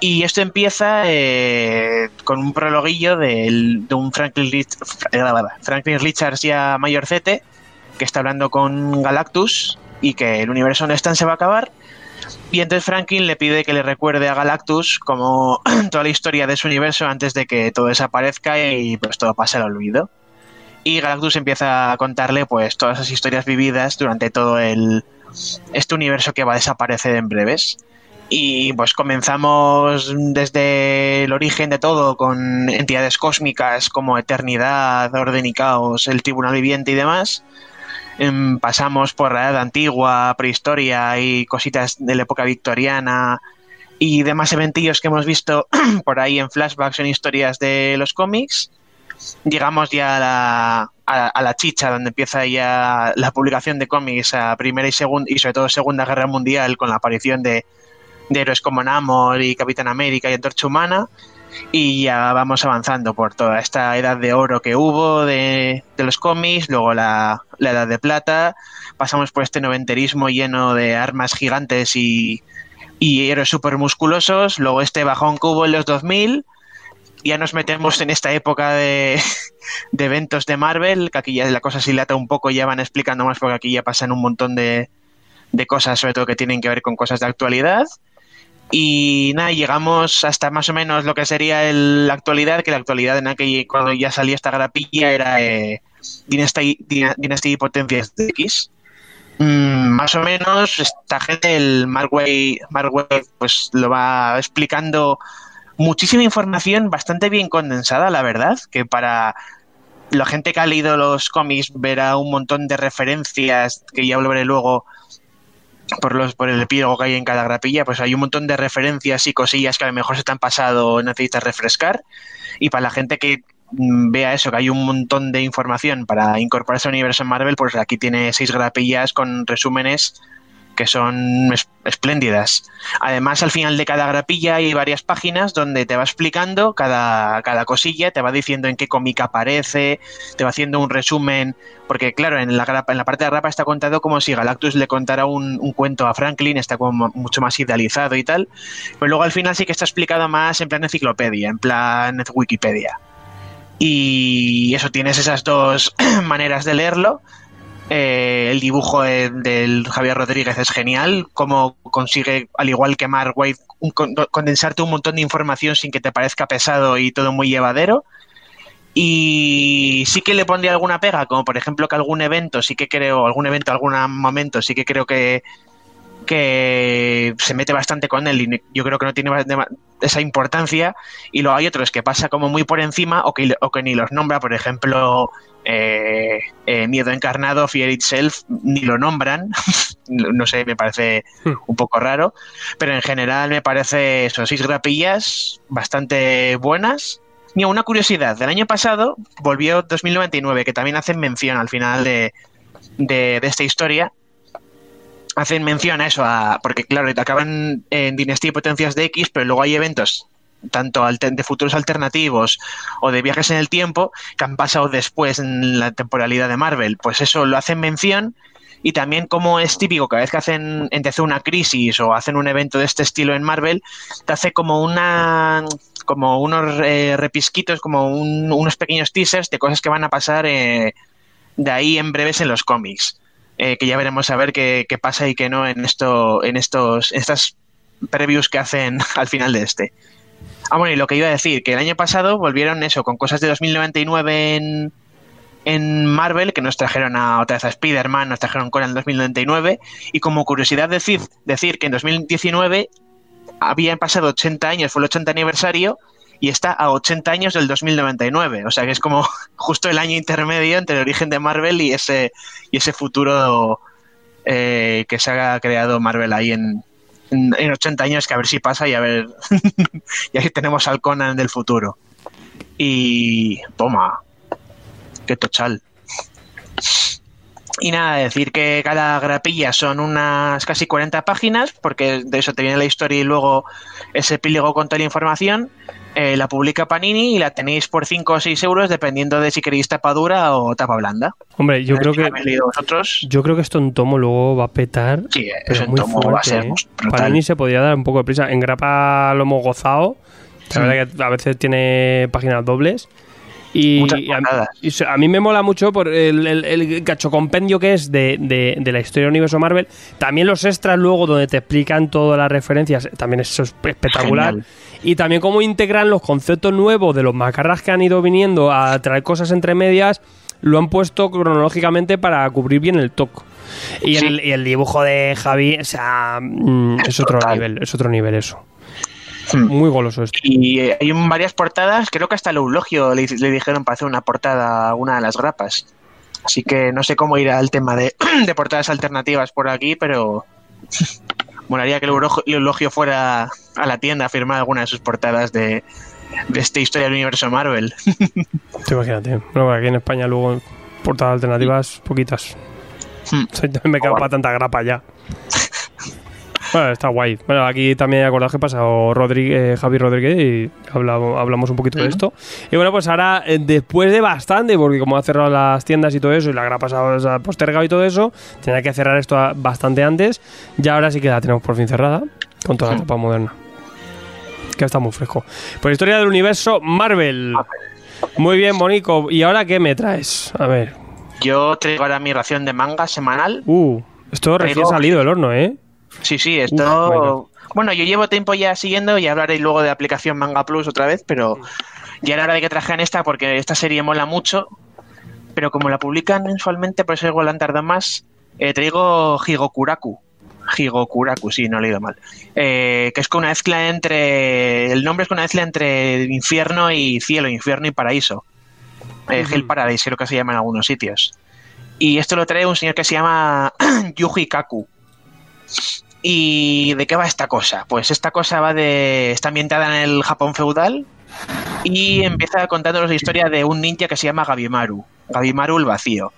Y esto empieza eh, con un prologuillo de, un Franklin, eh, Franklin Richards ya mayorcete que está hablando con Galactus y que el universo donde están se va a acabar. Y entonces Franklin le pide que le recuerde a Galactus como *clears throat* toda la historia de su universo antes de que todo desaparezca y pues todo pase al olvido. Y Galactus empieza a contarle pues todas esas historias vividas durante todo el este universo que va a desaparecer en breves. Y pues comenzamos desde el origen de todo con entidades cósmicas como Eternidad, Orden y Caos, el Tribunal Viviente y demás. Em, pasamos por la Edad Antigua, Prehistoria y cositas de la época victoriana y demás eventillos que hemos visto *clears throat* por ahí en flashbacks en historias de los cómics. Llegamos ya a la, a, la chicha, donde empieza ya la publicación de cómics a Primera y Segunda, y sobre todo Segunda Guerra Mundial, con la aparición de, de héroes como Namor y Capitán América y Antorcha Humana. Y ya vamos avanzando por toda esta edad de oro que hubo de, de los cómics, luego la, la edad de plata, pasamos por este noventerismo lleno de armas gigantes y, y héroes súper musculosos, luego este bajón que hubo en los 2000, ya nos metemos en esta época de, *laughs* de eventos de Marvel, que aquí ya la cosa se dilata un poco, ya van explicando más porque aquí ya pasan un montón de, de cosas, sobre todo que tienen que ver con cosas de actualidad. Y nada, llegamos hasta más o menos lo que sería el- la actualidad, que la actualidad en aquel, cuando ya salía esta grapilla era eh, Dynasty, Dyna- Dynasty Potencias de X. Mm, más o menos esta gente, el Markway, Markway, pues lo va explicando muchísima información bastante bien condensada, la verdad, que para la gente que ha leído los cómics verá un montón de referencias, que ya veré luego por los por el epílogo que hay en cada grapilla, pues hay un montón de referencias y cosillas que a lo mejor se te han pasado o necesitas refrescar. Y para la gente que mm, vea eso, que hay un montón de información para incorporarse al universo en Marvel, pues aquí tiene seis grapillas con resúmenes que son es- espléndidas. Además, al final de cada grapilla hay varias páginas donde te va explicando cada, cada cosilla, te va diciendo en qué cómic aparece, te va haciendo un resumen, porque claro, en la, grapa, en la parte de grapa está contado como si Galactus le contara un cuento a Franklin, está como mucho más idealizado y tal, pero luego al final sí que está explicado más en plan enciclopedia, en plan Wikipedia. Y eso tienes esas dos *clears throat* maneras de leerlo. Eh, el dibujo de- del Javier Rodríguez es genial, cómo consigue, al igual que Mark con- condensarte un montón de información sin que te parezca pesado y todo muy llevadero. Y sí que le pondría alguna pega, como por ejemplo que algún evento, sí que creo, algún evento, algún momento, sí que creo que, que se mete bastante con él y yo creo que no tiene esa importancia. Y luego hay otros que pasa como muy por encima o que ni los nombra, por ejemplo, eh, eh, Miedo Encarnado, Fear Itself, ni lo nombran. *laughs* no sé, me parece un poco raro. Pero en general me parece eso, seis grapillas bastante buenas. Mira, una curiosidad, del año pasado volvió 2099, que también hacen mención al final de, de, esta historia. Hacen mención a eso, a, porque claro, acaban en Dinastía y Potencias de X, pero luego hay eventos tanto de futuros alternativos o de viajes en el tiempo que han pasado después en la temporalidad de Marvel. Pues eso lo hacen mención y también como es típico cada vez que hacen empezó una crisis o hacen un evento de este estilo en Marvel te hace como una como unos eh, repisquitos como un- unos pequeños teasers de cosas que van a pasar eh, de ahí en breves en los cómics eh, que ya veremos a ver qué, qué pasa y qué no en esto en estos en estas previews que hacen *laughs* al final de este ah bueno y lo que iba a decir que el año pasado volvieron eso con cosas de 2099 en en Marvel, que nos trajeron a otra vez a Spider-Man, nos trajeron Conan en 2099, y como curiosidad decir, decir que en 2019 habían pasado 80 años, fue el 80 aniversario, y está a 80 años del 2099, o sea que es como *laughs* justo el año intermedio entre el origen de Marvel y ese, y ese futuro eh, que se ha creado Marvel ahí en, en, en 80 años, que a ver si pasa y a ver, *laughs* y ahí tenemos al Conan del futuro. Y toma, qué tochal. Y nada, decir que cada grapilla son unas casi 40 páginas, porque de eso te viene la historia y luego ese epílogo con toda la información. Eh, la publica Panini y la tenéis por 5 o 6 euros dependiendo de si queréis tapa dura o tapa blanda. Hombre, yo creo que vosotros. yo creo que esto en tomo luego va a petar. Sí, eso en muy tomo va a fuerte, ser ¿eh? Panini se podría dar un poco de prisa. En grapa lo hemos gozado. La Sí. verdad que a veces tiene páginas dobles. Y, a, y a mí me mola mucho por el, el, el cacho compendio que es de, de- de la historia del universo Marvel. También los extras luego donde te explican todas las referencias. También eso es espectacular. Genial. Y también cómo integran los conceptos nuevos de los macarras que han ido viniendo a traer cosas entre medias. Lo han puesto cronológicamente para cubrir bien el toque. Y, Sí. el, y el dibujo de Javi, o sea, mm, es otro Total. nivel, es otro nivel eso. Hmm. Muy goloso esto. Y eh, hay varias portadas, creo que hasta el Eulogio le, le dijeron para hacer una portada a una de las grapas. Así que no sé cómo irá el tema de, *clears throat* de portadas alternativas por aquí, pero *laughs* molaría que el Eulogio, fuera a la tienda a firmar alguna de sus portadas de, de esta historia del universo Marvel. *laughs* Tú imagínate. Bueno, aquí en España luego portadas alternativas, poquitas. Hmm. *laughs* Me quedo para tanta grapa ya. Bueno, está guay. Bueno, aquí también acordaos que pasa Rodríguez, eh, Javi Rodríguez y hablamos, hablamos un poquito de esto. Y bueno, pues ahora, eh, después de bastante, porque como ha cerrado las tiendas y todo eso, y la grapa se ha, se ha postergado y todo eso, tenía que cerrar esto bastante antes. Ya ahora sí que la tenemos por fin cerrada, con toda la Sí. etapa moderna. Que está muy fresco. Pues historia del universo Marvel. Muy bien, Bonico. ¿Y ahora qué me traes? A ver. Yo traigo ahora mi ración de manga semanal. Uh, esto recién salido del horno, ¿eh? Sí, sí, esto... bueno, yo llevo tiempo ya siguiendo y hablaré luego de la aplicación Manga Plus otra vez, pero ya era hora de que trajeran esta porque esta serie mola mucho, pero como la publican mensualmente, por eso igual han tardado más, eh, traigo Higokuraku. Higokuraku, sí, no he leído mal. Eh, que es con una mezcla entre... El nombre es con una mezcla entre infierno y cielo, infierno y paraíso. Eh. Hell Paradise, creo que se llama en algunos sitios. Y esto lo trae un señor que se llama *clears throat* Yuji Kaku. ¿Y de qué va esta cosa? Pues esta cosa va de. está ambientada en el Japón feudal y empieza contándonos la historia de un ninja que se llama Gabimaru. Gabimaru el vacío.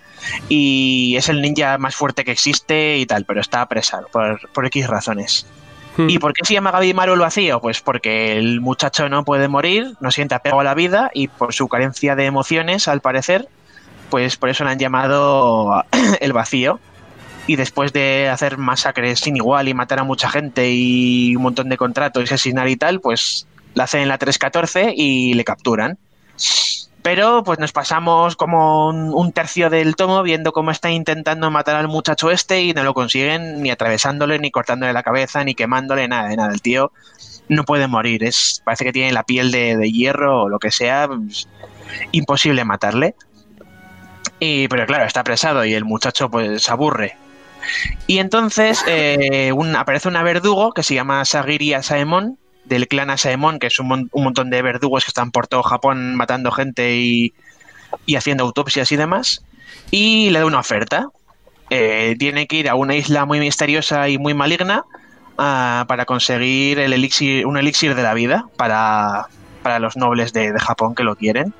Y es el ninja más fuerte que existe y tal, pero está apresado por, por X razones. ¿Y por qué se llama Gabimaru el vacío? Pues porque el muchacho no puede morir, no siente apego a la vida y por su carencia de emociones, al parecer, pues por eso le han llamado *clears throat* el vacío. Y después de hacer masacres sin igual y matar a mucha gente y un montón de contratos y asesinar y tal, pues la hacen en la 314 y le capturan. Pero pues nos pasamos como un, tercio del tomo viendo cómo está intentando matar al muchacho este y no lo consiguen ni atravesándole, ni cortándole la cabeza, ni quemándole, nada de nada. El tío no puede morir, es, parece que tiene la piel de, de hierro o lo que sea, pues, imposible matarle. Y, pero claro, está apresado y el muchacho pues se aburre. Y entonces eh, un- aparece una verdugo que se llama Sagiri Asaemon, del clan Asaemon, que es un, un montón de verdugos que están por todo Japón matando gente y, y haciendo autopsias y demás. Y le da una oferta. Eh, tiene que ir a una isla muy misteriosa y muy maligna ah, para conseguir el elixir, un elixir de la vida para, para los nobles de, de Japón que lo quieren.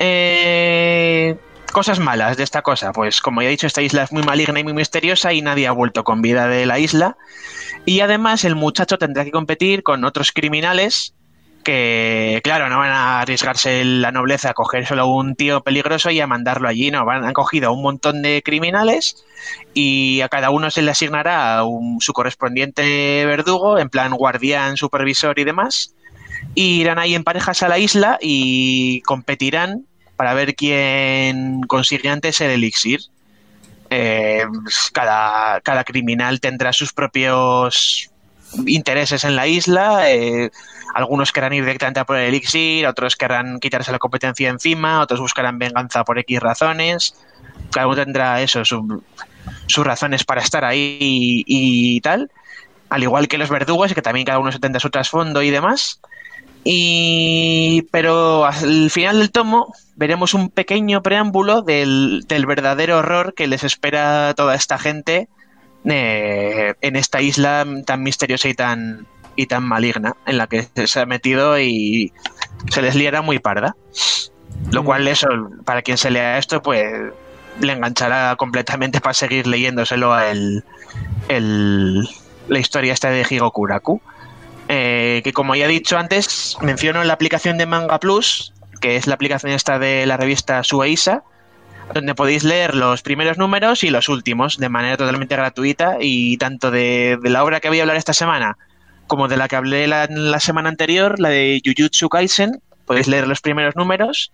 Eh, cosas malas de esta cosa. Pues como ya he dicho, esta isla es muy maligna y muy misteriosa y nadie ha vuelto con vida de la isla. Y además el muchacho tendrá que competir con otros criminales que, claro, no van a arriesgarse la nobleza a coger solo un tío peligroso y a mandarlo allí, no, van, han cogido a un montón de criminales y a cada uno se le asignará un- su correspondiente verdugo, en plan guardián, supervisor y demás, y irán ahí en parejas a la isla y competirán para ver quién consigue antes el elixir. Eh, cada, cada criminal tendrá sus propios intereses en la isla. eh, algunos querrán ir directamente a por el elixir, otros querrán quitarse la competencia encima, otros buscarán venganza por X razones. Cada uno tendrá eso, su- sus razones para estar ahí y, y tal. Al igual que los verdugos, que también cada uno se tendrá su trasfondo y demás. Y pero al final del tomo veremos un pequeño preámbulo del, del verdadero horror que les espera a toda esta gente eh, en esta isla tan misteriosa y tan y tan maligna en la que se ha metido y se les liará muy parda. Lo Mm. cual eso, para quien se lea esto, pues le enganchará completamente para seguir leyéndoselo a el, el- la historia esta de Higokuraku. Eh, que, que como ya he dicho antes, menciono la aplicación de Manga Plus, que es la aplicación esta de la revista Sueisa, donde podéis leer los primeros números y los últimos de manera totalmente gratuita y tanto de, de la obra que voy a hablar esta semana como de la que hablé la, la semana anterior, la de Jujutsu Kaisen, podéis leer los primeros números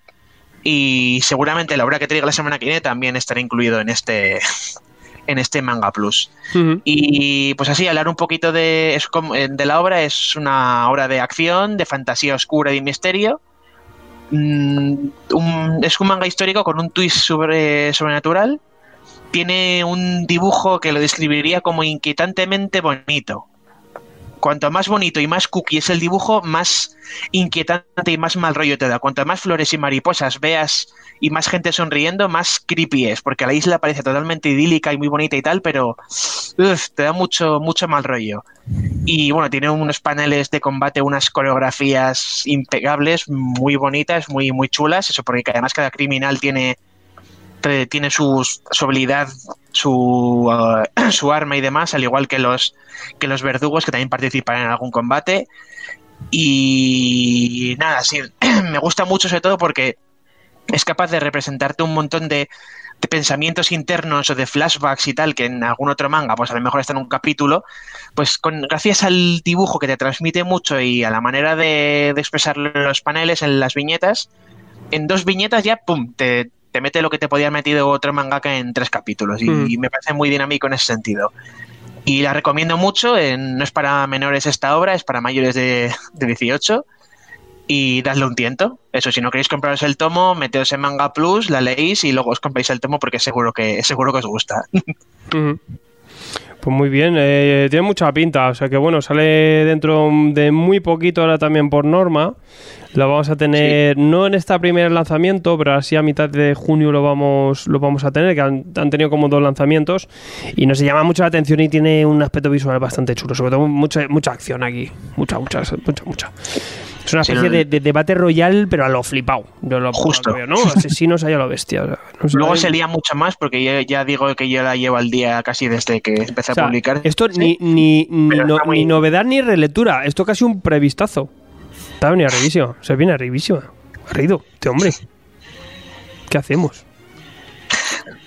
y seguramente la obra que traiga la semana que viene también estará incluido en este *laughs* en este Manga Plus. Y pues así, hablar un poquito de, de la obra, es una obra de acción, de fantasía oscura y misterio. Mm, un- es un manga histórico con un twist sobre, sobrenatural. Tiene un dibujo que lo describiría como inquietantemente bonito. Cuanto más bonito y más cookie es el dibujo, más inquietante y más mal rollo te da. Cuanto más flores y mariposas veas y más gente sonriendo, más creepy es, porque la isla parece totalmente idílica y muy bonita y tal, pero uf, te da mucho, mucho mal rollo. Y bueno, tiene unos paneles de combate, unas coreografías impecables, muy bonitas, muy, muy chulas, eso porque además cada criminal tiene, te- tiene sus- su habilidad, su, uh, *clears throat* su arma y demás, al igual que los, que los verdugos que también participan en algún combate. Y nada, sí, *clears throat* me gusta mucho sobre todo porque es capaz de representarte un montón de, de pensamientos internos o de flashbacks y tal que en algún otro manga pues a lo mejor está en un capítulo pues con, gracias al dibujo que te transmite mucho y a la manera de, en los paneles, en las viñetas en dos viñetas ya pum te, te mete lo que te podía haber metido otro mangaka en tres capítulos. Y, Mm. y me parece muy dinámico en ese sentido. Y la recomiendo mucho, no es para menores esta obra, es para mayores de, de 18 y dadle un tiento. Eso, si no queréis compraros el tomo, meteos en Manga Plus, la leéis y luego os compráis el tomo porque seguro que seguro que os gusta. *laughs* Pues muy bien, eh, tiene mucha pinta, o sea que bueno, sale dentro de muy poquito ahora también por norma. Lo vamos a tener, no en esta primer lanzamiento, pero así a mitad de junio lo vamos, lo vamos a tener, que han, han tenido como dos lanzamientos y nos llama mucho la atención y tiene un aspecto visual bastante chulo, sobre todo mucha, mucha acción aquí, mucha, mucha, mucha, mucha. Es una especie de, de debate royal, pero a lo flipado. Yo lo, Justo. lo veo, ¿no? *laughs* Asesinos ahí a lo bestia. o sea, no sé. Luego se lía mucho más porque ya digo que yo la llevo al día casi desde que empecé O sea, a publicar. Esto ni, ni, ni, Pero no- está muy- ni novedad ni relectura. Esto casi un previstazo. Está venía arribísima. Se viene arribísima. Arrido, este hombre. *laughs* ¿Qué hacemos?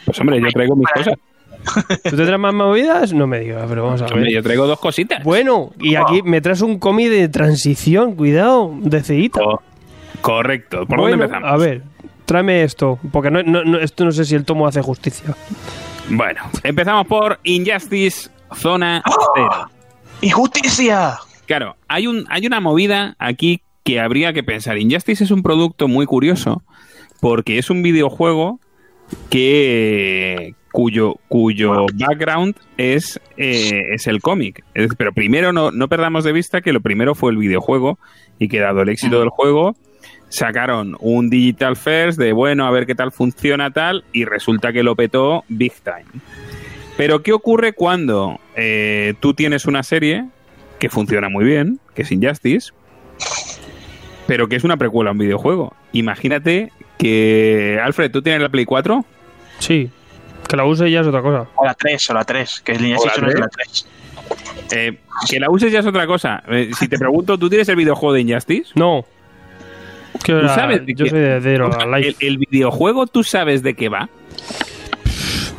Pues hombre, yo traigo mis cosas. ¿Tú tendrás más movidas? No me digas, pero vamos a ver. yo traigo dos cositas. Bueno, y aquí me traes un cómic de transición, cuidado, de ceita. Co- correcto. ¿Por Bueno, dónde empezamos? A ver, tráeme esto, porque no, no- no- esto no sé si el tomo hace justicia. Bueno, empezamos por Injustice Zona Cero. ¡Injusticia! Claro, hay, un, hay una movida aquí que habría que pensar. Injustice es un producto muy curioso porque es un videojuego que cuyo, cuyo background es, eh, es el cómic. Pero primero no, no perdamos de vista que lo primero fue el videojuego y que dado el éxito del juego sacaron un digital first de bueno, a ver qué tal funciona tal y resulta que lo petó big time. Pero ¿qué ocurre cuando eh, tú tienes una serie que funciona muy bien, que es Injustice, pero que es una precuela a un videojuego? Imagínate que, Alfred, ¿tú tienes la Play 4? Sí, que la use ya es otra cosa. O la 3, o la 3, que es línea O la 6 no es 3. la 3. Eh, que la uses ya es otra cosa. Eh, si te pregunto, ¿tú tienes el videojuego de Injustice? No. ¿Tú sabes de yo qué- soy de. El, el videojuego, ¿tú sabes de qué va?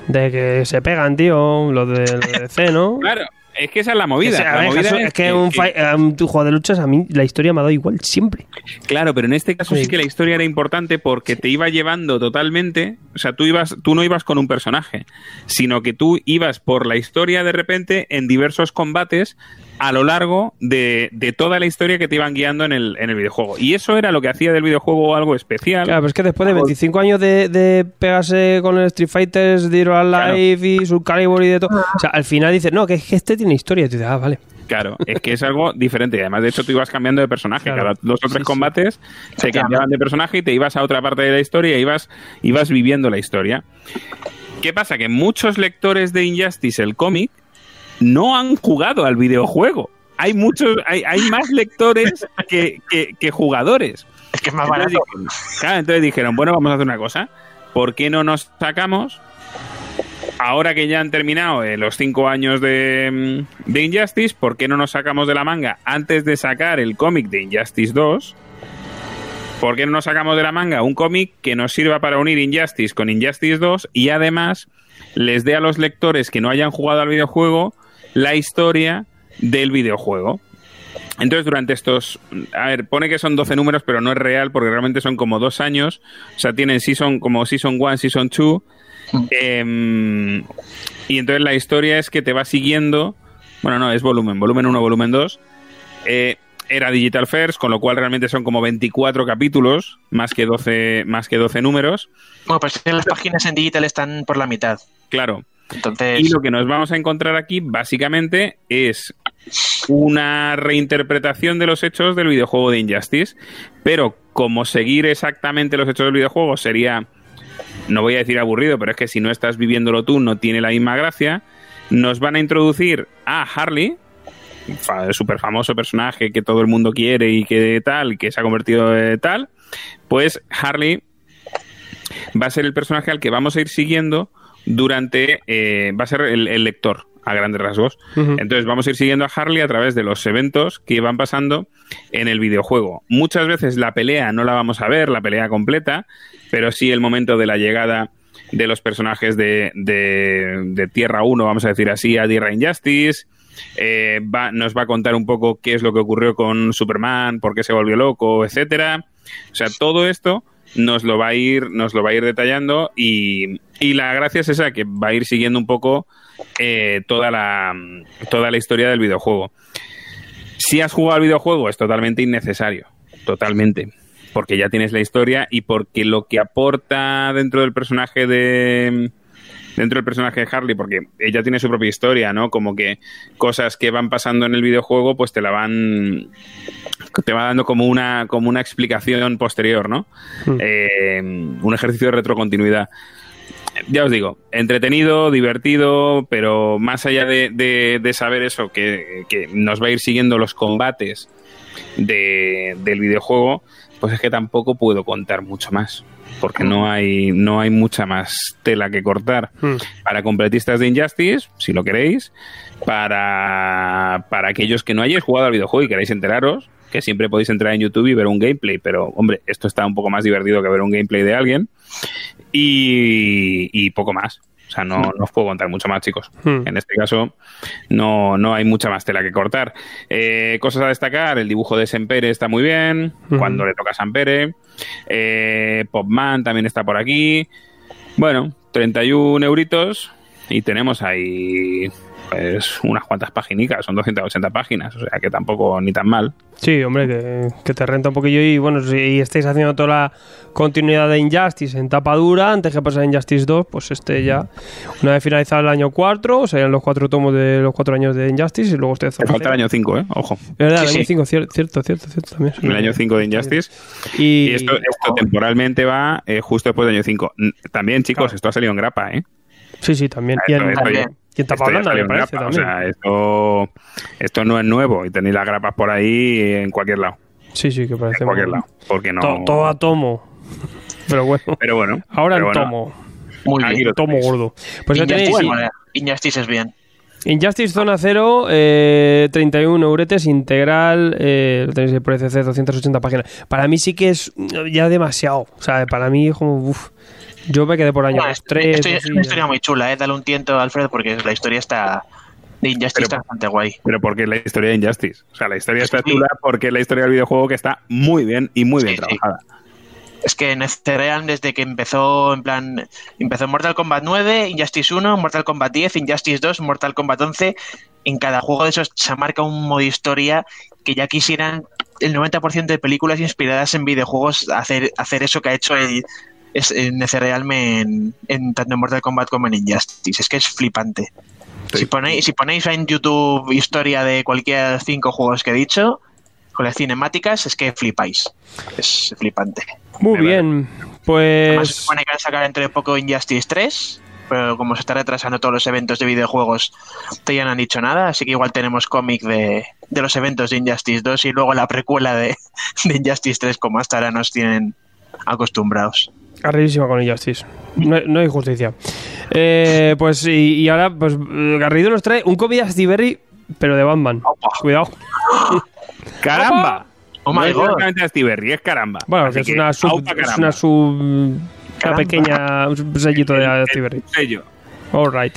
De que se pegan, tío, los del DC, ¿no? Claro, es que esa es la movida. sea, a La ver, movida Jesús, es que un, tu juego de luchas a mí la historia me ha dado igual siempre. Claro, pero en este caso sí. Sí. que la historia era importante porque te iba llevando totalmente, o sea, tú ibas, tú no ibas con un personaje, sino que tú ibas por la historia de repente en diversos combates a lo largo de, de toda la historia que te iban guiando en el, en el videojuego. Y eso era lo que hacía del videojuego algo especial. Claro, pero es que después de 25 años de, de pegarse con el Street Fighter, or Alive y Soul Calibur y de todo, o sea, al final dices, no, que es que este tiene historia. Y tú dices, ah, vale. Claro, es que es algo diferente. Y además, de hecho, tú ibas cambiando de personaje. Claro. Cada dos o tres Sí, sí. combates se cambiaban de personaje y te ibas a otra parte de la historia y ibas, ibas viviendo la historia. ¿Qué pasa? Que muchos lectores de Injustice, el cómic, no han jugado al videojuego. Hay muchos, hay, hay más lectores que, que- que jugadores. Es que es más Entonces barato. dijeron, claro, entonces dijeron, bueno, vamos a hacer una cosa. ¿Por qué no nos sacamos ahora que ya han terminado eh, los cinco años de, mm, de Injustice, ¿por qué no nos sacamos de la manga antes de sacar el cómic de Injustice 2? ¿Por qué no nos sacamos de la manga un cómic que nos sirva para unir Injustice con Injustice 2 y además les dé a los lectores que no hayan jugado al videojuego la historia del videojuego? Entonces, durante estos. A ver, pone que son 12 números, pero no es real porque realmente son como dos años. O sea, tienen season como Season 1, Season 2. Em, y entonces la historia es que te va siguiendo. Bueno, no, es volumen, volumen 1, volumen 2. Eh, era Digital First, con lo cual realmente son como 24 capítulos, más que 12, más que 12 números. Bueno, pues las páginas en digital están por la mitad. Claro. Entonces, Y lo que nos vamos a encontrar aquí, básicamente, es una reinterpretación de los hechos del videojuego de Injustice. Pero como seguir exactamente los hechos del videojuego sería, no voy a decir aburrido, pero es que si no estás viviéndolo tú, no tiene la misma gracia. Nos van a introducir a Harley, súper famoso personaje que todo el mundo quiere y que tal, que se ha convertido en tal. Pues Harley va a ser el personaje al que vamos a ir siguiendo durante. eh, va a ser el lector, a grandes rasgos. Entonces vamos a ir siguiendo a Harley a través de los eventos que van pasando en el videojuego. Muchas veces la pelea no la vamos a ver, la pelea completa, pero sí el momento de la llegada de los personajes de, de- de Tierra 1, vamos a decir así, a Tierra Injustice. Eh, va- nos va a contar un poco qué es lo que ocurrió con Superman, por qué se volvió loco, etcétera. O sea, todo esto nos lo va a ir, nos lo va a ir detallando y, y la gracia es esa, que va a ir siguiendo un poco eh, toda, la, toda la historia del videojuego. Si has jugado al videojuego es totalmente innecesario, totalmente, porque ya tienes la historia y porque lo que aporta dentro del personaje de dentro del personaje de Harley, porque ella tiene su propia historia, ¿no? Como que cosas que van pasando en el videojuego, pues te la van te va dando como una como una explicación posterior, ¿no? Mm. Eh, un ejercicio de retrocontinuidad ya os digo, entretenido, divertido, pero más allá de, de- de saber eso, que, que nos va a ir siguiendo los combates de- del videojuego, pues es que tampoco puedo contar mucho más. Porque no hay, no hay mucha más tela que cortar. Mm. Para completistas de Injustice, si lo queréis, para, para aquellos que no hayáis jugado al videojuego y queráis enteraros, que siempre podéis entrar en YouTube y ver un gameplay, pero hombre, esto está un poco más divertido que ver un gameplay de alguien. Y, y poco más. O sea, no, no os puedo contar mucho más, chicos. Hmm. En este caso, no, no hay mucha más tela que cortar. Eh, cosas a destacar: el dibujo de Sempere está muy bien, cuando le toca a Sempere. Eh, Popman también está por aquí. Bueno, 31 euritos. Y tenemos ahí pues unas cuantas paginicas, son 280 páginas, o sea que tampoco ni tan mal. Sí, hombre, que, que te renta un poquillo y bueno, si estáis haciendo toda la continuidad de Injustice en tapa dura, antes que pasar a Injustice 2, pues este ya, una vez finalizado el año 4, serían los cuatro tomos de los cuatro años de Injustice y luego usted Me falta el año 5, ¿eh? Ojo. ¿Verdad? Sí, el año sí. 5, cierto, cierto, cierto, cierto también. El año 5 de Injustice. Y, Y esto, esto temporalmente va eh, justo después del año 5. También, chicos, Claro. esto ha salido en grapa, ¿eh? Sí, sí, también. Esto- También. y en ya blanda, salió me parece grapa. O sea, esto, esto no es nuevo y tenéis las grapas por ahí en cualquier lado. sí, sí, que parece En cualquier muy- lado. Porque no. To- todo a tomo. *laughs* Pero bueno, Pero bueno. ahora pero en bueno, tomo. muy aquí bien. Tomo tenéis. gordo. Pues ya Injustice, tenéis bueno, Injustice es bien. Injustice Zona 0, eh, 31 euretes integral, eh, lo tenéis por ECC, 280 páginas. Para mí sí que es ya demasiado. O sea, para mí es como, uff, yo me quedé por año Bueno, 3. esto es una historia muy chula, ¿eh? Dale un tiento, Alfred, porque la historia está de Injustice Pero- está bastante guay. Pero porque es la historia de Injustice. O sea, la historia está Sí. chula porque es la historia del videojuego que está muy bien y muy bien Sí, trabajada. Es que NetherRealm desde que empezó, en plan, empezó Mortal Kombat 9, Injustice 1, Mortal Kombat 10, Injustice 2, Mortal Kombat 11, en cada juego de esos se marca un modo historia que ya quisieran el 90% de películas inspiradas en videojuegos hacer, hacer eso que ha hecho el, es, en NetherRealm en, en tanto en Mortal Kombat como en Injustice. Es que es flipante. Sí. Si, ponéis, si ponéis en YouTube historia de cualquiera de los cinco juegos que he dicho, con las cinemáticas, es que flipáis. Es flipante. Muy Me bien, Además, se pues... supone que van a sacar dentro de poco Injustice 3, pero como se está retrasando todos los eventos de videojuegos, todavía no han dicho nada, así que igual tenemos cómic de, de los eventos de Injustice 2 y luego la precuela de, *laughs* de Injustice 3, como hasta ahora nos tienen acostumbrados. Arribísima con Injustice. No, no hay justicia. Eh, pues y, y ahora, pues Garrido nos trae un cómic de Berry, pero de Batman. Cuidado. *laughs* ¡Caramba! Oh no my es god. exactamente Astiberri, es caramba. Bueno, Así es que, una sub, es una sub una pequeña un sellito de el Astiberri. sello. All right.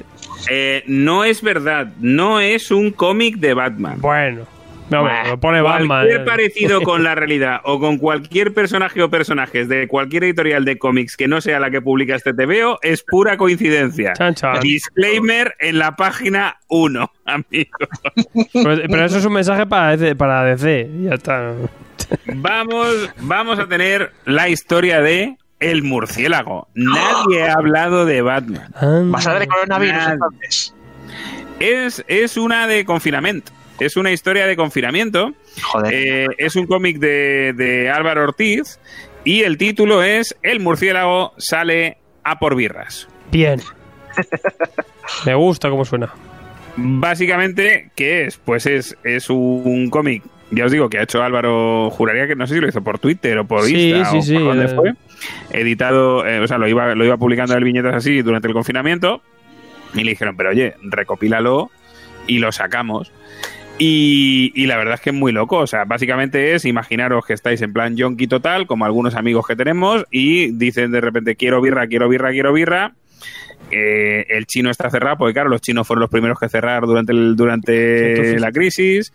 Eh, no es verdad, no es un cómic de Batman. Bueno. No, Buah. lo pone Batman. Cualquier *laughs* parecido con la realidad o con cualquier personaje o personajes de cualquier editorial de cómics que no sea la que publica este TVO es pura coincidencia. Chan, chan. Disclaimer en la página 1, *laughs* amigo. Pero, pero eso es un mensaje para DC, para DC. Ya está. Vamos, vamos a tener la historia de El murciélago. Nadie ha hablado de Batman. Basada en el coronavirus, Nadie. entonces. Es, es una de confinamiento. Es una historia de confinamiento. Joder. Eh, es un cómic de, de Álvaro Ortiz y el título es El murciélago sale a por birras. Bien. *laughs* Me gusta cómo suena. Básicamente, ¿qué es? Pues es, es un cómic, ya os digo, que ha hecho Álvaro, juraría que no sé si lo hizo por Twitter o por Sí, Insta sí, o sí, por dónde eh. fue. Editado, eh, o sea, lo iba, lo iba publicando en viñetas así durante el confinamiento y le dijeron, pero oye, recopílalo y lo sacamos. Y, y la verdad es que es muy loco. O sea, básicamente es imaginaros que estáis en plan yonki total, como algunos amigos que tenemos, y dicen de repente quiero birra, quiero birra, quiero birra. Eh, el chino está cerrado, porque claro, los chinos fueron los primeros que cerrar durante el, durante Entonces- la crisis.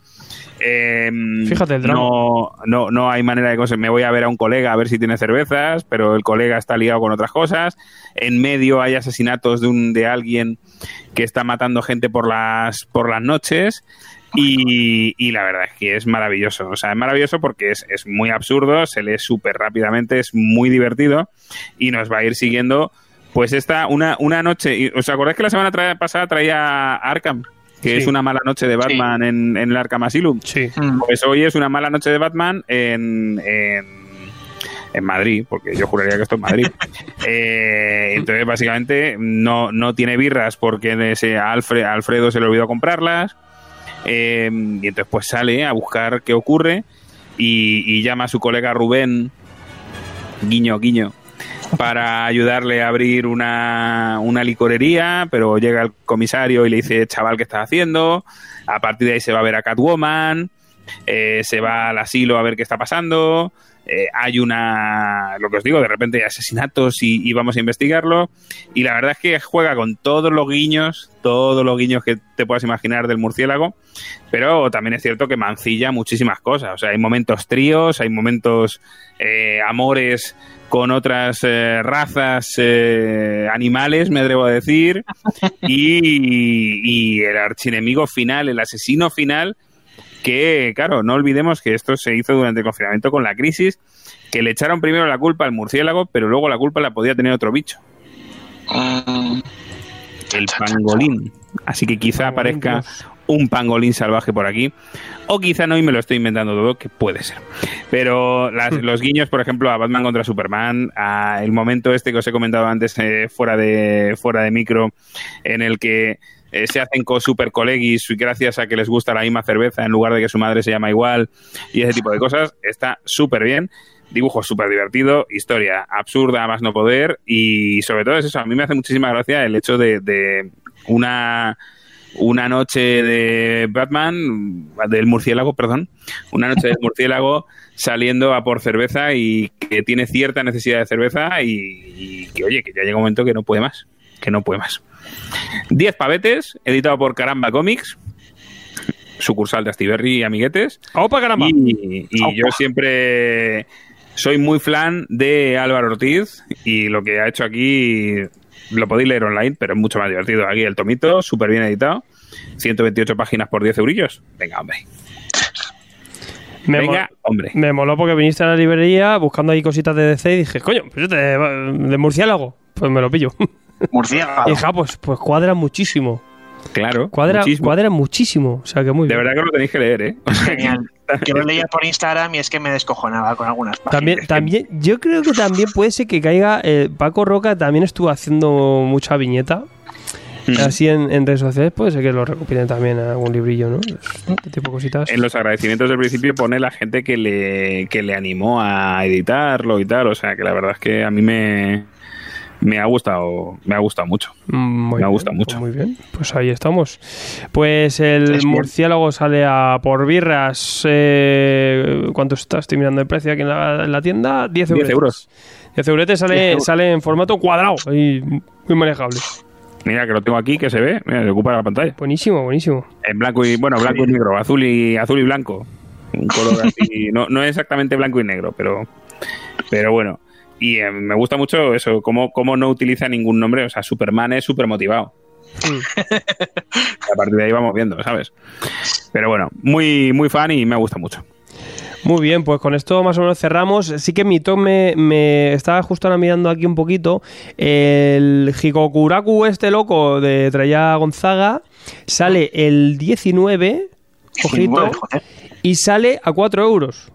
Eh, Fíjate el drama. No, no, no hay manera de cosas. Me voy a ver a un colega a ver si tiene cervezas, pero el colega está liado con otras cosas. En medio hay asesinatos de un de alguien que está matando gente por las por las noches. Y, y la verdad es que es maravilloso. O sea, es maravilloso porque es, es muy absurdo, se lee súper rápidamente, es muy divertido y nos va a ir siguiendo. Pues esta, una, una noche. y- ¿Os acordáis que la semana tra- pasada traía Arkham? Que Sí. es una mala noche de Batman en, en el Arkham Asylum. Sí. Mm. Pues hoy es una mala noche de Batman en, en, en Madrid, porque yo juraría que esto es Madrid. *laughs* Eh, entonces, básicamente, no, no tiene birras porque ese Alfred, Alfredo se le olvidó comprarlas. Eh, y entonces, pues sale a buscar qué ocurre y, llama a su colega Rubén, guiño, guiño, para ayudarle a abrir una, una licorería, pero llega el comisario y le dice, chaval, ¿qué estás haciendo? A partir de ahí se va a ver a Catwoman, eh, se va al asilo a ver qué está pasando, eh, hay una, lo que os digo, de repente hay asesinatos y, y vamos a investigarlo, y la verdad es que juega con todos los guiños, todos los guiños que te puedas imaginar del murciélago, pero también es cierto que mancilla muchísimas cosas, o sea, hay momentos tríos, hay momentos eh, amores con otras eh, razas eh, animales, me atrevo a decir, *laughs* y, y el archienemigo final, el asesino final, que, claro, no olvidemos que esto se hizo durante el confinamiento con la crisis, que le echaron primero la culpa al murciélago, pero luego la culpa la podía tener otro bicho, Mm. el pangolín. Así que quizá aparezca un pangolín salvaje por aquí, o quizá no y me lo estoy inventando todo, que puede ser. Pero las- los guiños, por ejemplo, a Batman contra Superman, a el momento este que os he comentado antes eh, fuera de fuera de micro, en el que eh, se hacen con super colegis gracias a que les gusta la misma cerveza en lugar de que su madre se llama igual y ese tipo de cosas, está súper bien. Dibujo súper divertido, historia absurda más no poder y sobre todo es eso, a mí me hace muchísima gracia el hecho de, de una una noche de Batman, del murciélago, perdón, una noche del murciélago saliendo a por cerveza y que tiene cierta necesidad de cerveza y, y que, oye, que ya llega un momento que no puede más, que no puede más. Diez pavetes, editado por Caramba Comics, sucursal de Astiberri y Amiguetes. ¡Opa, caramba! Y, y yo siempre soy muy fan de Álvaro Ortiz y lo que ha hecho aquí lo podéis leer online, pero es mucho más divertido. Aquí el tomito, súper bien editado. 128 páginas por 10 eurillos. Venga, hombre. Me, Venga, mol- hombre. me moló porque viniste a la librería buscando ahí cositas de DC y dije, coño, pues este de, de murciélago. Pues me lo pillo. *laughs* Murciélago. *laughs* Ah, pues, pues cuadra muchísimo. Claro. Cuadra muchísimo. cuadra muchísimo. O sea que muy De bien. verdad que lo tenéis que leer, ¿eh? *laughs* O sea, Genial. *laughs* Yo lo leía por Instagram y es que me descojonaba con algunas páginas. También, también, yo creo que también puede ser que caiga. eh, Paco Roca también estuvo haciendo mucha viñeta. Mm. Así en, en redes sociales, puede ser que lo recopilen también a algún librillo, ¿no? Este tipo de cositas. En los agradecimientos del principio pone la gente que le, que le animó a editarlo y tal. O sea, que la verdad es que a mí me, me ha gustado, me ha gustado mucho. Mm, Muy Me ha gustado pues mucho. muy bien, pues ahí estamos. Pues el Es bien. murciélago sale a por birras. Eh, ¿Cuánto está? Estoy mirando el precio aquí en la, en la tienda. 10 euros. 10 euros. 10 euretes sale, 10 euros. sale en formato cuadrado y muy manejable. Mira que lo tengo aquí, que se ve, mira, se ocupa la pantalla. Buenísimo, buenísimo. En blanco y, bueno, blanco y negro, azul y azul y blanco. Un color así, *laughs* no, no exactamente blanco y negro, pero, pero bueno. Y eh, me gusta mucho eso, cómo, cómo no utiliza ningún nombre. O sea, Superman es súper motivado. A partir de ahí vamos viendo, ¿sabes? Pero bueno, muy, muy fan y me gusta mucho. Muy bien, pues con esto más o menos cerramos. Sí que mi top me, me estaba justo ahora mirando aquí un poquito. El Hikokuraku este loco de Traya Gonzaga sale el 19, ojito, y sale a 4 euros.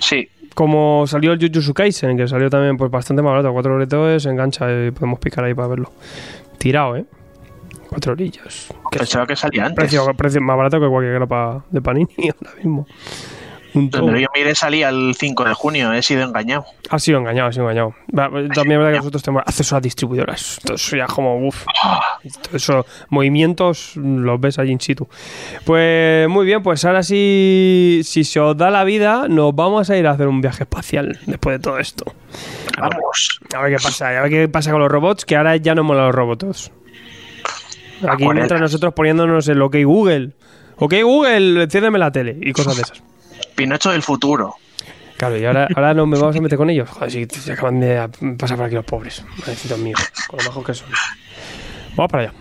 Sí, Como salió el Jujutsu Kaisen, que salió también pues bastante más barato, 4 euros, se engancha y podemos picar ahí para verlo. Tirado, ¿eh? 4 orillas. Pensaba que salía antes. precio, precio más barato que cualquier grapa de Panini *laughs* ahora mismo. Donde yo miré salía el 5 de junio, he sido engañado. Ha sido engañado, ha sido engañado. También es verdad que nosotros tenemos acceso a distribuidoras. Entonces ya como, uff. Esos movimientos los ves allí in situ. Pues muy bien, pues ahora sí, si se os da la vida, nos vamos a ir a hacer un viaje espacial después de todo esto. Vamos. A ver qué pasa, a ver qué pasa con los robots, que ahora ya no mola los robots. Aquí mientras nosotros poniéndonos el OK Google. OK Google, enciéndeme la tele y cosas de esas. Pinocho del futuro. Claro, y ahora, ahora nos *laughs* vamos a meter con ellos. Joder, si se acaban de pasar por aquí los pobres. Pobrecitos míos, con lo bajos que son. Vamos para allá.